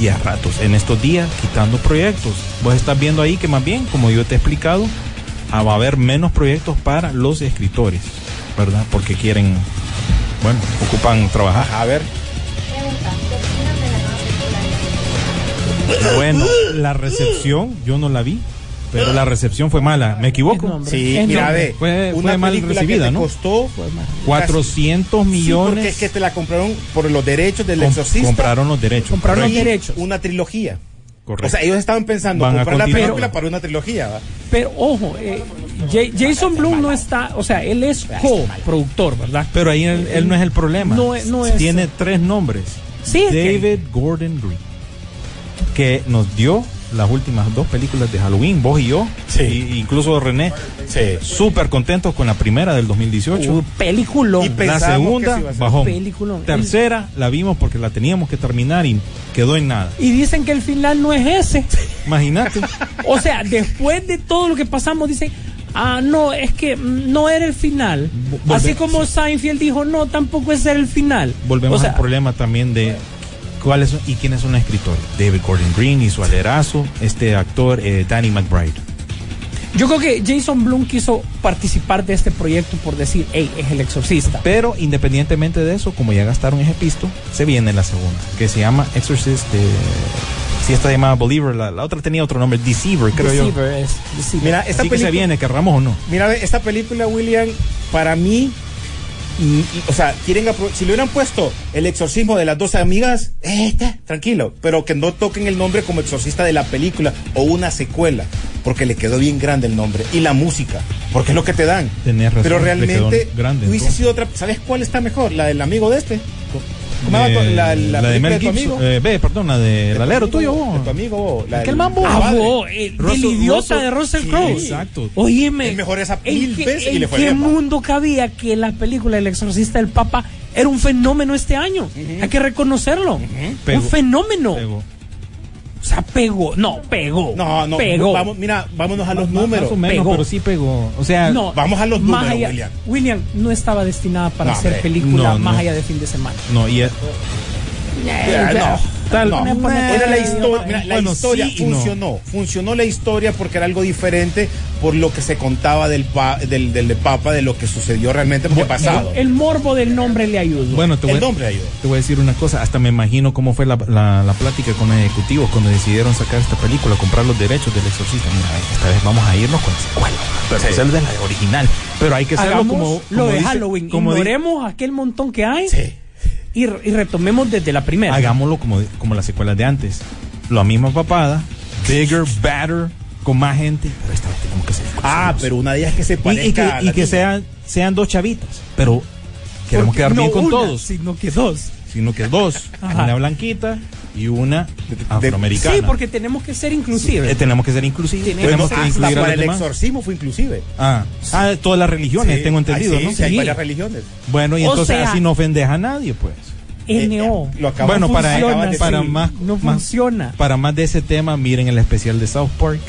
Y a ratos, en estos días, quitando proyectos. Vos estás viendo ahí que más bien, como yo te he explicado, ah, va a haber menos proyectos para los escritores, ¿verdad? Porque quieren, bueno, ocupan trabajar. A ver. Bueno, la recepción, yo no la vi, pero la recepción fue mala. ¿Me equivoco? Sí, Es mira, nombre. ve. Fue- una fue mal recibida, que te ¿no? costó 400 Sí, millones. porque es que te la compraron por los derechos del com- exorcista. compraron los derechos. Compraron los derechos. Una trilogía. correcto. O sea, ellos estaban pensando Van a comprar la película para una trilogía. ¿va? Pero ojo, eh, Ja- Jason Blum no está, o sea, él es co-productor, ¿verdad? Pero ahí él, él no es el problema. No es- no es- Tiene tres nombres. Sí, David Gordon Green. Que nos dio las últimas dos películas de Halloween, vos y yo. Sí. y incluso René. Sí. Súper contentos con la primera del 2018. Un peliculón. Y pe- la segunda, sí. Peliculón. Tercera, la vimos porque la teníamos que terminar y quedó en nada. Y dicen que el final no es ese. Imagínate. [laughs] O sea, después de todo lo que pasamos, dicen, ah, no, es que mm, no era el final. Volve- Así como Seinfeld dijo, no, tampoco es el final. Volvemos O sea, al problema también de y quiénes son los escritores. David Gordon Green y su alerazo, este actor eh, Danny McBride. Yo creo que Jason Blum quiso participar de este proyecto por decir, hey, es el exorcista. Pero independientemente de eso, como ya gastaron ese pisto, se viene la segunda, que se llama Exorcist de... Si esta se llamaba Believer, la, la otra tenía otro nombre, Deceiver, creo yo. Deceiver es Deceiver. Mira, esta Así que se película- viene, querramos o no. Mira, esta película, William, para mí, o sea, quieren si le hubieran puesto el exorcismo de las dos amigas, eh, está, tranquilo, pero que no toquen el nombre como exorcista de la película o una secuela, porque le quedó bien grande el nombre y la música, porque es lo que te dan. Tenés razón, pero realmente hubiese sido otra, ¿sabes cuál está mejor? La del amigo de este. Eh, la, la, la de Mel tu Gibson. amigo. Eh, ve, perdón, la de alero amigo, tuyo, de vos. tu amigo, vos, la Aquel del- mambo. el Ah, vos, el, idiota Russell- de Russell sí, Crowe. exacto. Óyeme. Es mejor esa ¿en mil qué- veces y ¿En le fue qué bien, va. mundo cabía que la película El exorcista del Papa era un fenómeno este año? Hay que reconocerlo. Un fenómeno. Sea, pegó. No, pegó. No, no, Pegó. vamos, mira, vámonos a los Más- números. Más o menos, Pegó. pero sí pegó. O sea, No, Vamos a los más números, allá- William. William no estaba destinada para No, hacer película No, más no. allá de fin de semana. no, y es- No. Tal- No, era la historia, mira, la bueno, historia sí y no. funcionó, funcionó la historia porque era algo diferente por lo que se contaba del, pa- del, del de Papa, de lo que sucedió realmente porque pasado. El morbo del nombre le ayudó. bueno, te voy, el nombre ayudó. te voy a decir una cosa. Hasta me imagino cómo fue la, la, la plática con los ejecutivos cuando decidieron sacar esta película, comprar los derechos del exorcista. Mira, esta vez vamos a irnos con la secuela. Pero Sí. esa es de la original. Pero hay que hacerlo Hagamos como, lo como de dice- Halloween. como Ignoremos aquel montón que hay Sí. Y, re- y retomemos desde la primera. hagámoslo como, como las secuelas de antes. La misma papada, bigger, better, con más gente. Pero esta vez tenemos que ser Ah, pero una de ellas que se Y, y parezca a que, y que sean, sean dos chavitas. Pero queremos Porque quedar bien con una, todos. Sino que dos. Sino que dos. Ajá. Una blanquita y una afroamericana. Sí, porque tenemos que ser inclusivos. Eh, tenemos que ser inclusivos. Tenemos que hasta incluir para el demás. exorcismo fue inclusive. Ah, ah, todas las religiones, Sí, tengo entendido, ay, sí, ¿no? sí, hay Sí. varias religiones. Bueno, y O entonces sea- así no ofendes a nadie, pues. NO. Eh, lo Bueno, para, funciona para más, No más- funciona. Para más de ese tema, miren el especial de South Park,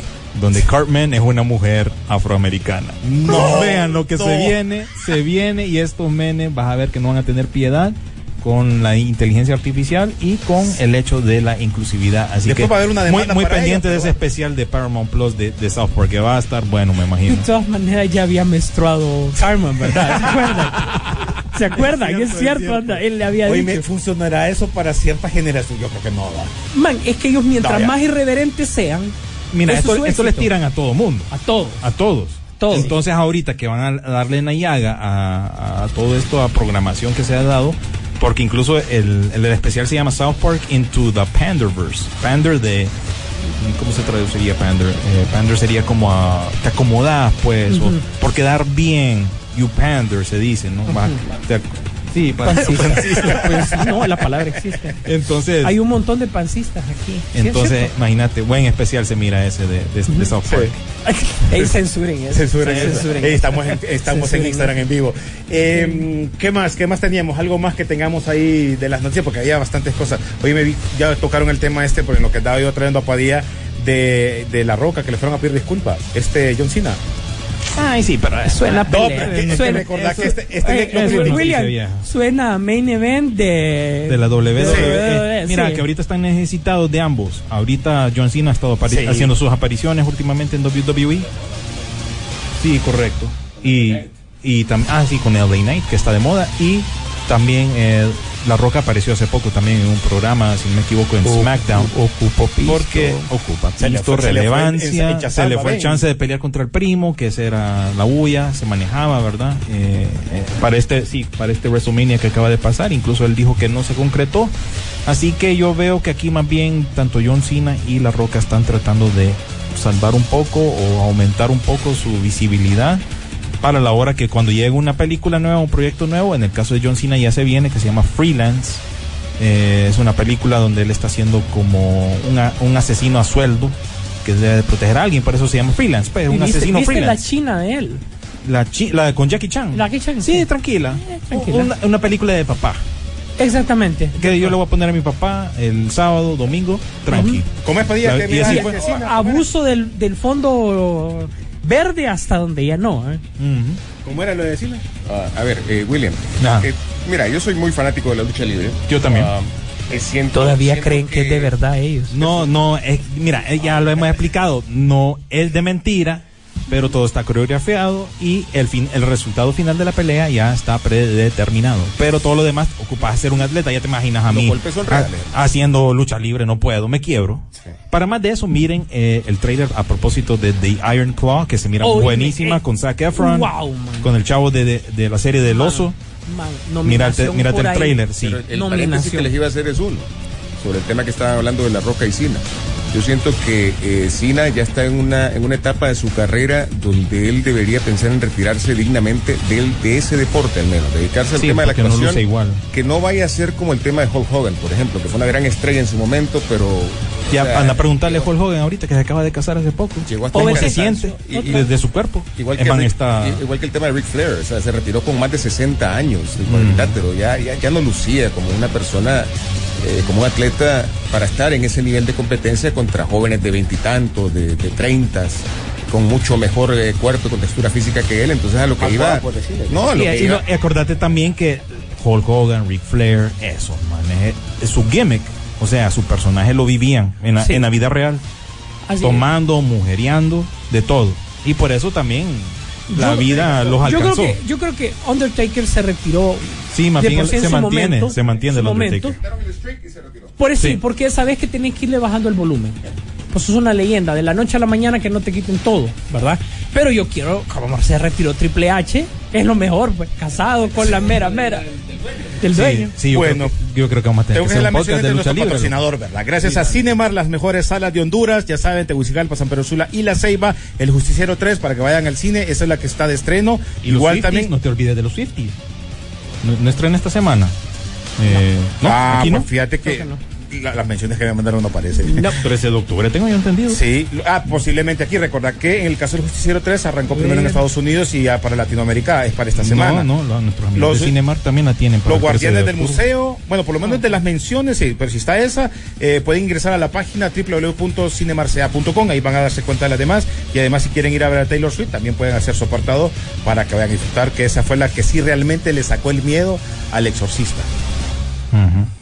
donde Cartman es una mujer afroamericana. No, vean lo que no. se viene, se viene y estos menes vas a ver que no van a tener piedad con la inteligencia artificial y con el hecho de la inclusividad. Así Después que va a haber una muy, demanda muy para pendiente de ese bueno. especial de Paramount Plus de, de South Park, que va a estar bueno, me De imagino. todas maneras ya había menstruado Carmen, ¿verdad? ¿Se acuerdan? ¿Se acuerdan? Es Es cierto, es cierto. anda, él le había Oye, dicho. ¿me ¿funcionará eso para cierta generación? Yo creo que no va. Man, es que ellos mientras No, más irreverentes sean, Mira, esto, les tiran a todo mundo. a todos. A todos. Todos. Entonces ahorita que van a darle una llaga a, a todo esto, a programación que se ha dado, porque incluso el, el especial se llama South Park Into the Panderverse. Pander de... ¿Cómo se traduciría Pander? Eh, pander sería como a, te acomodas, pues, o por quedar bien. You pander, se dice, ¿no? Va, te ac- sí, pa- Pancistas. [laughs] Pues no, la palabra existe. Entonces, Hay un montón de pancistas aquí. ¿Sí es entonces imagínate, buen especial se mira ese de, de- de South Park. [laughs] Ey, censuren eso. Censuren eso. censuren Ey, eso. estamos en, estamos en Instagram en vivo. Eh, ¿Qué más? ¿Qué más teníamos? Algo más que tengamos ahí de las noticias, porque había bastantes cosas. Hoy me vi, ya tocaron el tema este, porque en lo que estaba yo trayendo a Padilla de, de La Roca, que le fueron a pedir disculpas. Este, John Cena. Ay, sí, pero Suena No, pelea. pero es que- es que Suena- que este- este eh, critiqué, William, suena a main event de, de la WWE. WWE, Mira, sí. que ahorita están necesitados de ambos. Ahorita John Cena ha estado Sí. haciendo sus apariciones últimamente en WWE. Sí, correcto. Y, y también, ah, sí, con LA Knight, que está de moda. Y también eh, La Roca apareció hace poco también en un programa, si no me equivoco, en SmackDown. Ocupó pisto. Porque ocupa Se le fue- se le fue el- relevancia, se le fue el chance de pelear contra el primo, que esa era la bulla, se manejaba, ¿verdad? Eh, eh, para este, sí, para este WrestleMania que acaba de pasar, incluso él dijo que no se concretó. Así que yo veo que aquí más bien tanto John Cena y La Roca están tratando de salvar un poco o aumentar un poco su visibilidad para la hora que cuando llegue una película nueva, un proyecto nuevo, en el caso de John Cena ya se viene, que se llama Freelance. Eh, es una película donde él está haciendo como una- un asesino a sueldo que debe proteger a alguien, por eso se llama Freelance, pues, ¿Y un viste, asesino viste la freelance. china de él? La, chi- la con Jackie Chan. Jackie Chan, Sí, sí. tranquila. Eh, tranquila. Una, una película de papá. Exactamente. Que yo le voy a poner a mi papá el sábado, domingo, tranquilo. La- Abuso del, del fondo verde hasta donde ya no. ¿eh? ¿Cómo era lo de Cena? Ah, a ver, eh, William. Ajá. eh, mira, yo soy muy fanático de la lucha libre. Yo también. Eh, siento- Todavía siento creen que es de verdad ellos. No, no, es- mira, eh, ya lo hemos explicado, no es de mentira, pero todo está coreografiado y el fin, el resultado final de la pelea ya está predeterminado. Pero todo lo demás ocupa ser un atleta, ya te imaginas a Los mí golpes son ha- reales. haciendo lucha libre, no puedo, me quiebro. Para más de eso, miren eh, el trailer a propósito de The Iron Claw, que se mira Oh, buenísima eh, con Zac Efron, wow, con el chavo de, de- de la serie del oso. Mírate, mírate el trailer, sí. Pero el paréntesis que les iba a hacer es uno, sobre el tema que estaban hablando de la Roca y Cina. Yo siento que eh, ya está en una, en una etapa de su carrera donde él debería pensar en retirarse dignamente del, de ese deporte al menos, dedicarse al Sí, tema de la no actuación. igual. Que no vaya a ser como el tema de Hulk Hogan, por ejemplo, que fue una gran estrella en su momento, pero Ya O sea, anda a preguntarle a Hulk Hogan ahorita que se acaba de casar hace poco. Llegó hasta ¿Cómo el se siente Y- y- desde su cuerpo? Igual que, man Ric- está... igual que el tema de Ric Flair, o sea, se retiró con más de 60 años Mm. ya, ya, ya no lucía como una persona, eh, como un atleta para estar en ese nivel de competencia contra jóvenes de veintitantos, de, de treintas, con mucho mejor eh, cuerpo y con textura física que él, entonces a lo que iba... guapo, decirle. No, a lo Y, que y iba... no- y acordate también que Hulk Hogan, Ric Flair, eso, man, es, es su gimmick. O sea, su personaje lo vivían en la, Sí. en la vida real, Así tomando, mujereando, de todo. Y por eso también la Yo- vida los yo creo alcanzó. que yo creo que Undertaker se retiró Sí, más bien sí se mantiene, momento, se mantiene el momento. Por eso Sí. sí, porque sabes que tienes que irle bajando el volumen. Pues es una leyenda, de la noche a la mañana que no te quiten todo, ¿verdad? Pero yo quiero, como se retiró Triple H, es lo mejor, pues, casado con la mera mera del dueño. Sí, sí, yo, Bueno. creo que, yo creo que vamos a tener Tengo que hacer un mención podcast de de lucha nuestro libre. patrocinador, ¿verdad? Gracias a Cinemar, las mejores salas de Honduras, ya saben, Tegucigalpa, San Pedro Sula y La Ceiba, El Justiciero 3, para que vayan al cine, esa es la que está de estreno. Y los Igual Swifties, también... no te olvides de los Swifties. No, no estrena esta semana. Eh, no, ah, aquí pues no. fíjate que, que no. La- las menciones que me mandaron no aparecen. No. 13 de octubre, tengo yo entendido. Sí, ah, posiblemente aquí. Recordar que en el caso del Justiciero 3 arrancó primero en Estados Unidos y ya para Latinoamérica es para esta semana. No, no, nuestros amigos Los- de Cinemar también la tienen. para Los el 13 de guardianes del museo, bueno, por lo menos de las menciones, sí, pero si está esa, eh, pueden ingresar a la página www.cinemarca.com, ahí van a darse cuenta de las demás, y además si quieren ir a ver a Taylor Swift, también pueden hacer su apartado para que vayan a disfrutar, que esa fue la que sí realmente le sacó el miedo al exorcista.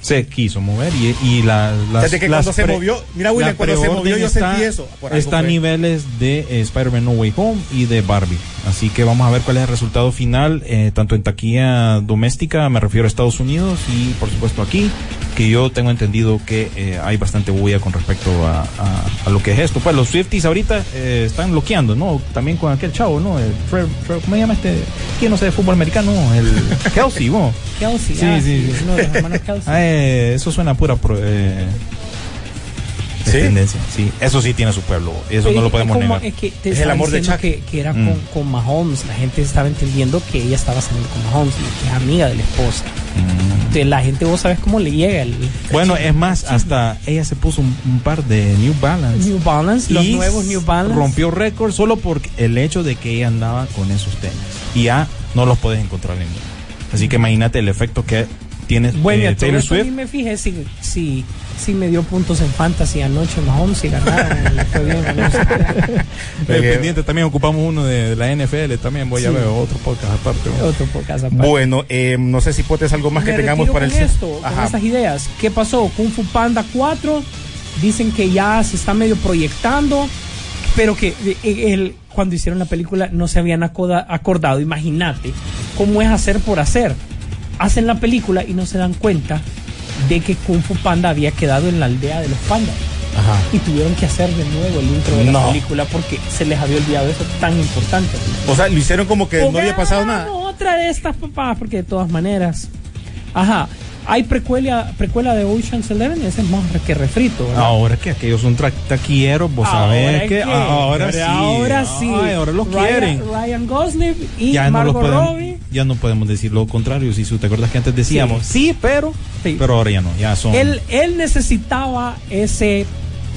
Se quiso mover y, y la, las, Fíjate que las cuando se movió, mira, William, cuando se movió yo está- sentí eso, por Está a niveles de eh, Spider-Man No Way Home y de Barbie. Así que vamos a ver cuál es el resultado final, eh, tanto en taquilla doméstica, me refiero a Estados Unidos y por supuesto aquí, que yo tengo entendido que eh, hay bastante bulla con respecto a, a- a lo que es esto. Pues los Swifties ahorita eh, están bloqueando, ¿no? También con aquel chavo, ¿no? El Tre- ¿Cómo se llama este? ¿Quién no sé de fútbol americano? El [laughs] Kelsey, ¿no? Kelsey, Sí, ah, sí. los hermanos [laughs] Kelsey. Ah, eh, eso suena a pura pro- eh, ¿Sí? tendencia. Sí, eso sí tiene su pueblo. Eso no lo podemos es como- negar. Es que te Es el amor de Chuck. que, que era Mm. con, con Mahomes. La gente estaba entendiendo que ella estaba saliendo con Mahomes y que es amiga de la esposa. La gente, vos sabes cómo le llega el. Bueno, es más, hasta ella se puso un, un par de New Balance. New Balance, los nuevos New Balance. Rompió récord solo por el hecho de que ella andaba con esos tenis. Y ya no los puedes encontrar en mí. Así que imagínate el efecto que tiene Bueno, eh, Taylor Swift. me fijé si, si, si me dio puntos en fantasy anoche Mahomes y ganaron. fue bien. [laughs] Eh, pendiente también ocupamos uno de, de la NFL. También voy a Sí. ver otro podcast aparte. ¿no? Otro podcast aparte. Bueno, eh, no sé si potes algo más que tengamos para el... con esto, con esas ideas. ¿Qué pasó? Kung Fu Panda 4 dicen que ya se está medio proyectando, pero que eh, el, cuando hicieron la película no se habían acoda- acordado. Imagínate cómo es hacer por hacer. Hacen la película y no se dan cuenta de que Kung Fu Panda había quedado en la aldea de los pandas. Ajá. Y tuvieron que hacer de nuevo el intro de la No. película porque se les había olvidado eso tan importante. O sea, lo hicieron como que no había pasado nada. Otra de estas, papá, porque de todas maneras. Ajá. Hay precuela, precuela de Ocean's Eleven, ese es más que refrito. ¿verdad? Ahora que aquellos son tra- taquilleros, vos sabés que ahora sí. Ahora sí. Ay, ahora lo Ryan- quieren. Ryan Gosling y ya no, Margot Robbie. Ya no podemos decir lo contrario. Si tú te acuerdas que antes decíamos sí, pero, Sí. pero ahora ya no, ya son. Él, él necesitaba ese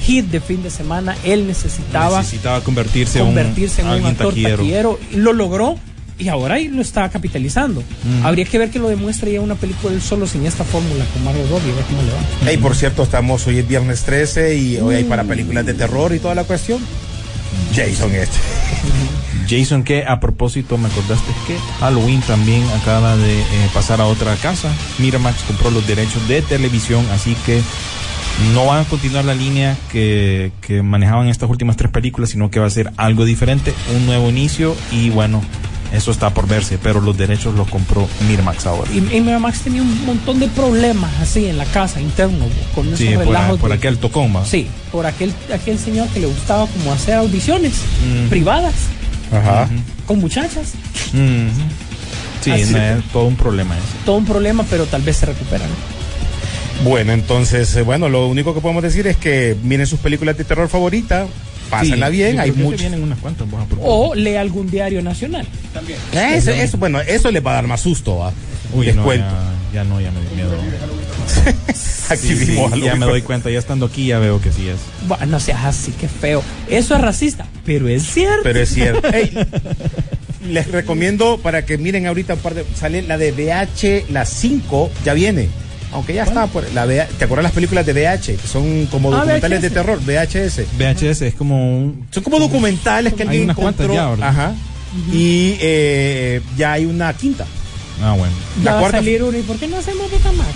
hit de fin de semana. Él necesitaba necesitaba convertirse, en un- convertirse en un actor taquillero. taquillero. y Lo logró y ahora ahí lo está capitalizando. Mm. Habría que ver que lo demuestre ya una película él solo sin esta fórmula con Margot Robbie, a ver cómo le va. Hey, por cierto, estamos hoy es viernes 13 y hoy hay para películas de terror y toda la cuestión. Jason este. [laughs] Jason, que a propósito me acordaste que Halloween también acaba de eh, pasar a otra casa. Miramax compró los derechos de televisión, así que no van a continuar la línea que, que manejaban estas últimas tres películas, sino que va a ser algo diferente, un nuevo inicio y bueno, eso está por verse, pero los derechos los compró Miramax ahora. Y, y Miramax tenía un montón de problemas así en la casa, internos, con esos Sí, por, relajos. por de- aquel tocón. Sí, por aquel, aquel señor que le gustaba como hacer audiciones Mm. privadas Ajá. con muchachas. Sí, Así no, que- es todo un problema eso. Todo un problema, pero tal vez se recuperan. Bueno, entonces, eh, bueno, lo único que podemos decir es que miren sus películas de terror favoritas, pásenla Sí, bien, hay muchas. vienen unas cuantas. O lee algún diario nacional. Eso, eso, bueno, eso les va a dar más susto, ¿va? Uy, Les no, cuento. ya, ya no, ya me dio miedo. [laughs] Aquí Sí, sí, vimos algo ya me doy cuenta, ya estando aquí ya veo que sí es. Bueno, no seas así, que feo. Eso es racista, pero es cierto. Pero es cierto. [laughs] Ey, les recomiendo para que miren ahorita un par de. Sale la de VH, la 5, ya viene. Aunque ya está por la VH, ¿Te acuerdas las películas de VH? Que son como Ah, documentales VHS. de terror, VHS. VHS es como un... Son como documentales que Hay alguien unas cuantas encontró. ya, ¿verdad? Ajá. Y eh, ya hay una quinta. Ah, bueno. Ya la va cuarta- a salir uno. ¿Y por qué no hacemos Betamax?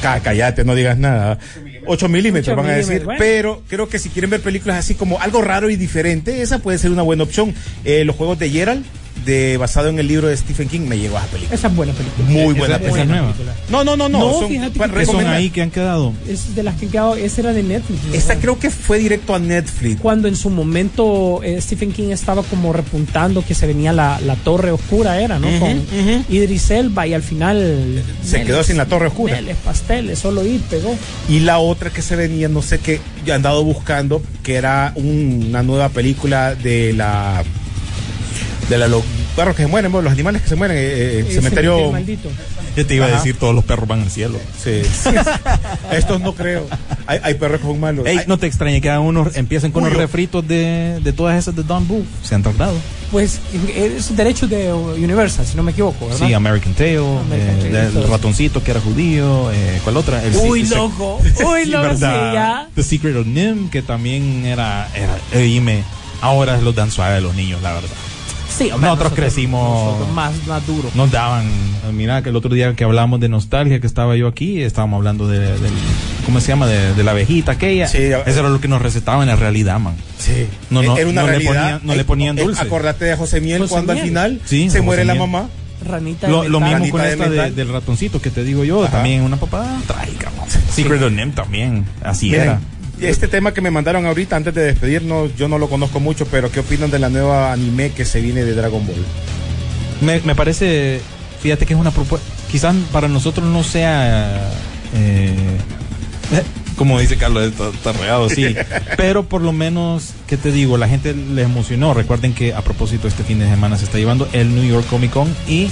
Cá- Cállate, no digas nada. 8 milímetros van a decir. bueno. Pero creo que si quieren ver películas así como algo raro y diferente, esa puede ser una buena opción. Eh, los juegos de Gerald, de, basado en el libro de Stephen King, me llegó a esa película. Esa es buena película. Muy Esa- buena esa película. nueva. No, no, no, no. No, son, fíjate para que- ¿Qué son recomendar. ahí que han quedado? Es de las que quedado, esa era de Netflix. ¿no? Esta creo que fue directo a Netflix. Cuando en su momento eh, Stephen King estaba como repuntando que se venía la, la torre oscura, era, ¿no? Ujú, Con. Idris Elba y al final. Se quedó sin la torre oscura. Neles, pasteles, solo ir, pegó. Y la otra que se venía, no sé qué, yo andado buscando, que era un- una nueva película de la. De la, los perros que se mueren, bueno, los animales que se mueren, eh, eh, Eh, cementerio. maldito. Yo te iba Ajá. a decir, todos los perros van al cielo. Sí. [laughs] Estos no creo. Hay, hay perros que son malos. Ey, Hay- no te extrañe que unos, empiecen con Uy, unos refritos de, de todas esas de Don Boo. Se han tratado. Pues es derecho de Universal, si no me equivoco, ¿verdad? Sí, American Tail, American eh, Tail, el todo. ratoncito que era judío, eh, ¿cuál otra? El Uy, loco. [laughs] Uy, Sí, loco, sí. The Secret of Nim, que también era, era oíme, ahora los dan suave a los niños, la verdad. Sí, hombre, Nosotros crecimos- nosotros más, más duro. Nos daban, mira que el otro día que hablamos de nostalgia, que estaba yo aquí, estábamos hablando de, del, ¿cómo se llama? De, de la abejita aquella. Sí, Eso era lo que nos recetaban en la realidad, man. Sí. No, no, Era una no le ponían- no le ponían eh, dulce. Acordate de José Miel José cuando al final Sí, se José muere la mamá. Ranita Lo, de lo metal. mismo con de esta de- del ratoncito que te digo yo, Ajá. también una papada trágica, man. Secret of Nim también, así Miren, era. Este tema que me mandaron ahorita, antes de despedirnos, yo no lo conozco mucho, pero ¿qué opinan de la nueva anime que se viene de Dragon Ball? Me, me parece, fíjate que es una propuesta, quizás para nosotros no sea, eh, [laughs] como dice Carlos, está, está regado, sí, [laughs] pero por lo menos, ¿qué te digo? La gente le emocionó. Recuerden que a propósito este fin de semana se está llevando el New York Comic Con y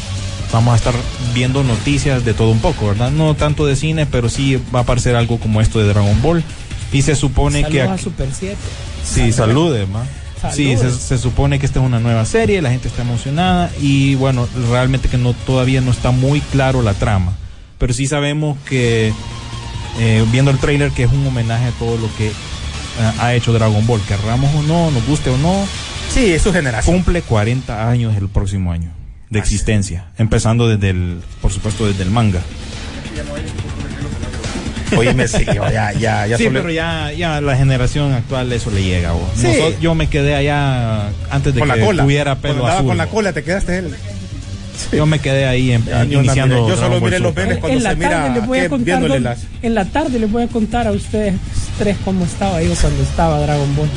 vamos a estar viendo noticias de todo un poco, ¿verdad? No tanto de cine, pero sí va a aparecer algo como esto de Dragon Ball. Y se supone que... A aquí- Super 7. Sí, salude, ma. Sí, se, supone que esta es una nueva serie, la gente está emocionada y bueno, realmente que no todavía no está muy claro la trama, pero sí sabemos que eh, viendo el trailer que es un homenaje a todo lo que eh, ha hecho Dragon Ball, querramos o no, nos guste o no, Sí, es su generación. cumple 40 años el próximo año de Así. existencia, empezando desde el, por supuesto, desde el manga. Oye, sí, ya, ya, ya sí, pero ya, ya la generación actual eso le llega. vos. Sí. Nosotros- yo me quedé allá antes de con que la cola. tuviera pelo azul. con la cola, te quedaste él. Yo me quedé ahí en, Ya, yo iniciando. Yo solo miré los memes cuando en la se mira tarde les voy a contar viéndole dónde- las- en la tarde les voy a contar a ustedes tres cómo estaba yo cuando estaba Dragon Ball.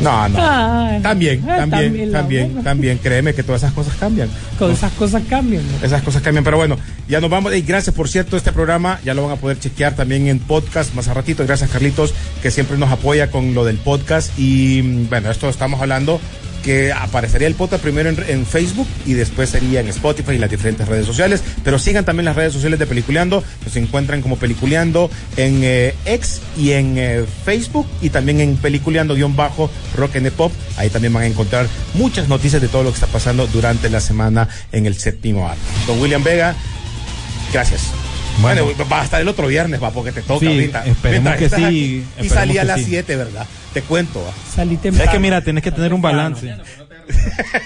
No, no. Ah, también, también, también, también. Créeme que todas esas cosas cambian. Con esas cosas cambian. ¿no? Esas cosas cambian, pero bueno, ya nos vamos. Y gracias, por cierto, este programa ya lo van a poder chequear también en podcast más a ratito. Gracias, Carlitos, que siempre nos apoya con lo del podcast. Y mm, bueno, esto estamos hablando que aparecería el podcast primero en, en Facebook y después sería en Spotify y las diferentes redes sociales. Pero sigan también las redes sociales de Peliculeando. Nos encuentran como Peliculeando en eh, X y en eh, Facebook y también en Peliculeando-Bajo Rock and Pop. Ahí también van a encontrar muchas noticias de todo lo que está pasando durante la semana en el séptimo arte. Don William Vega, gracias. Bueno, Bueno. va a estar el otro viernes, va, porque te toca Sí, ahorita. esperemos Mientras que estás sí, aquí. Y esperemos salí a las sí. 7, ¿verdad? Te cuento. va. Salí temprano. Es que mira, tienes que tener un balance.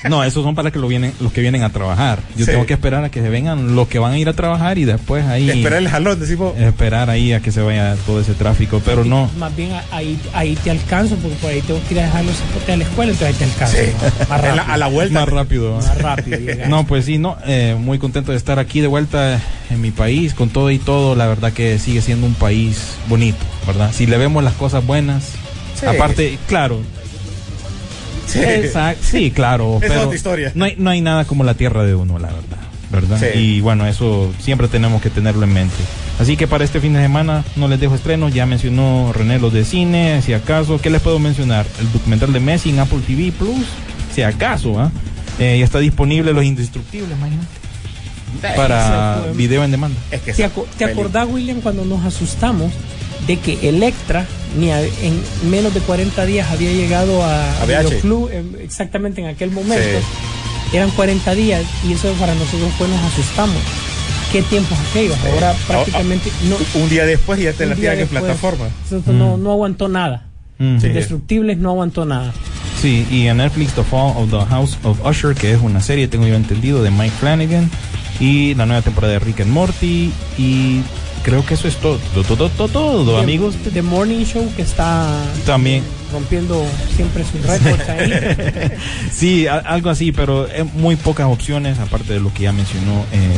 No, esos son para que lo vienen, los que vienen a trabajar. Yo Sí. tengo que esperar a que se vengan los que van a ir a trabajar y después ahí Esperar el jalón, decimos. esperar ahí a que se vaya todo ese tráfico. Pero no, Más bien ahí, ahí te alcanzo porque por ahí tengo que ir a dejar los a la escuela, entonces ahí te alcanzo. Sí. ¿no? [laughs] Más rápido. a la vuelta. más rápido. [laughs] Más rápido. No, pues sí, no, eh, muy contento de estar aquí de vuelta en mi país, con todo y todo, la verdad que sigue siendo un país bonito, ¿verdad? Si le vemos las cosas buenas, Sí. aparte, claro, Sí. exacto, sí, claro, Esa es pero otra historia. No, hay, no hay nada como la tierra de uno, la verdad, ¿verdad? Sí. Y bueno, eso siempre tenemos que tenerlo en mente. Así que para este fin de semana no les dejo estrenos, ya mencionó René los de cine, si acaso, ¿qué les puedo mencionar? El documental de Messi en Apple TV Plus, si acaso, ¿ah? Eh, ya está disponible Los Indestructibles, imagínate. para video en demanda. Es que ¿Te, acordás, William, cuando nos asustamos de que Electra ni a- en menos de 40 días había llegado a, A. Videoclub, em, exactamente en aquel momento? Eran 40 días y eso para nosotros fue nos asustamos. ¿Qué tiempos aquellos? Ahora prácticamente no. Un día después ya te la tiran en plataforma. no, no aguantó nada. Mm. Sí. Indestructibles no aguantó nada. Sí, y en Netflix The Fall of the House of Usher, que es una serie, tengo yo entendido, de Mike Flanagan, y la nueva temporada de Rick and Morty, y creo que eso es todo, todo, todo, todo, todo, The- amigos. The Morning Show que está También. rompiendo siempre sus récords ahí. [laughs] Sí, a- algo así, pero eh, muy pocas opciones, aparte de lo que ya mencionó eh,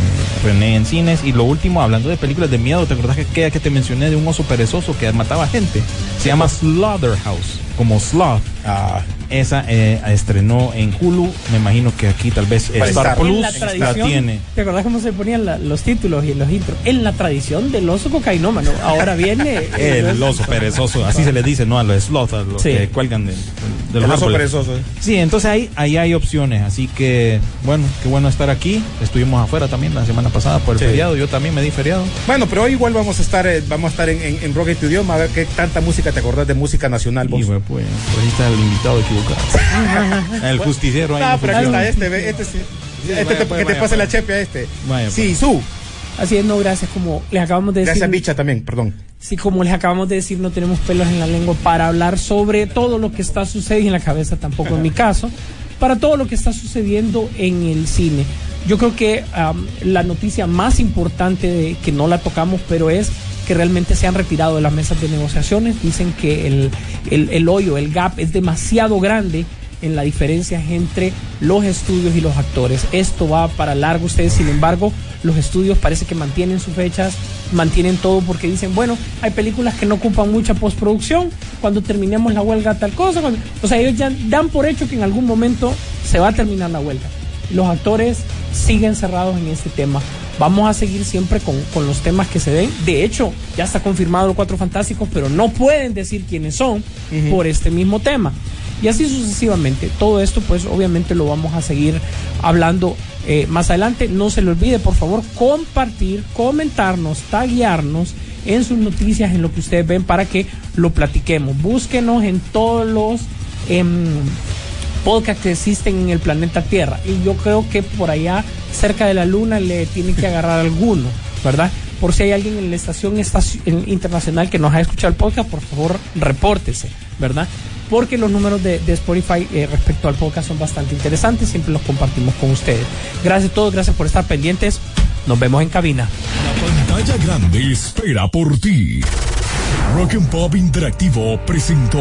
René en cines. Y lo último, hablando de películas de miedo, ¿te acordás que aquella que te mencioné de un oso perezoso que mataba gente? Se llama Slaughterhouse, como Sloth. Ah, Esa eh, estrenó en Hulu, me imagino que aquí tal vez Star estar. Plus la tiene. ¿Te acordás cómo se ponían la- los títulos y los intros? En la tradición del oso cocainómano. Ahora viene [laughs] El oso perezoso, así se le dice, ¿no? A los sloth, a los Sí. que cuelgan de, de los el oso árboles. perezoso. Sí, entonces ahí, ahí hay opciones, así que bueno, qué bueno estar aquí. Estuvimos afuera también la semana pasada por el Sí. feriado, yo también me di feriado. Bueno, pero hoy igual vamos a estar, eh, vamos a estar en, en, en Rock en tu idioma, a ver qué tanta música te acordás de música nacional vos. Y pues, pues el invitado equivocado. [laughs] el justiciero ahí. Ah, no pero aquí funciona. está este, ve, este sí. Este vaya, te- pues, que te vaya, pase pues. la chepe a este. Vaya, sí, su. Así es, no, gracias. Como les acabamos de decir. Gracias, bicha también, perdón. Sí, como les acabamos de decir, no tenemos pelos en la lengua para hablar sobre todo lo que está sucediendo, y en la cabeza tampoco en mi caso, para todo lo que está sucediendo en el cine. Yo creo que la noticia más importante de, que no la tocamos, pero es que realmente se han retirado de las mesas de negociaciones. Dicen que el, el, hoyo, el gap es demasiado grande en la diferencia entre los estudios y los actores. Esto va para largo ustedes, sin embargo, los estudios parece que mantienen sus fechas, mantienen todo porque dicen, bueno, hay películas que no ocupan mucha postproducción, cuando terminemos la huelga tal cosa, cuando- o sea, ellos ya dan por hecho que en algún momento se va a terminar la huelga. Los actores siguen cerrados en este tema. Vamos a seguir siempre con, con los temas que se den. De hecho, ya está confirmado los cuatro fantásticos, pero no pueden decir quiénes son por este mismo tema. Y así sucesivamente. Todo esto, pues obviamente lo vamos a seguir hablando eh, más adelante. No se le olvide, por favor, compartir, comentarnos, taguearnos en sus noticias, en lo que ustedes ven, para que lo platiquemos. Búsquenos en todos los em, podcasts que existen en el planeta Tierra. Y yo creo que por allá, cerca de la Luna, le tiene que agarrar alguno, ¿verdad? Por si hay alguien en la estación internacional que nos ha escuchado el podcast, por favor, repórtese, ¿verdad? Porque los números de, de Spotify eh, respecto al podcast son bastante interesantes, siempre los compartimos con ustedes. Gracias a todos, gracias por estar pendientes. Nos vemos en cabina. La pantalla grande espera por ti. Rock and Pop Interactivo presentó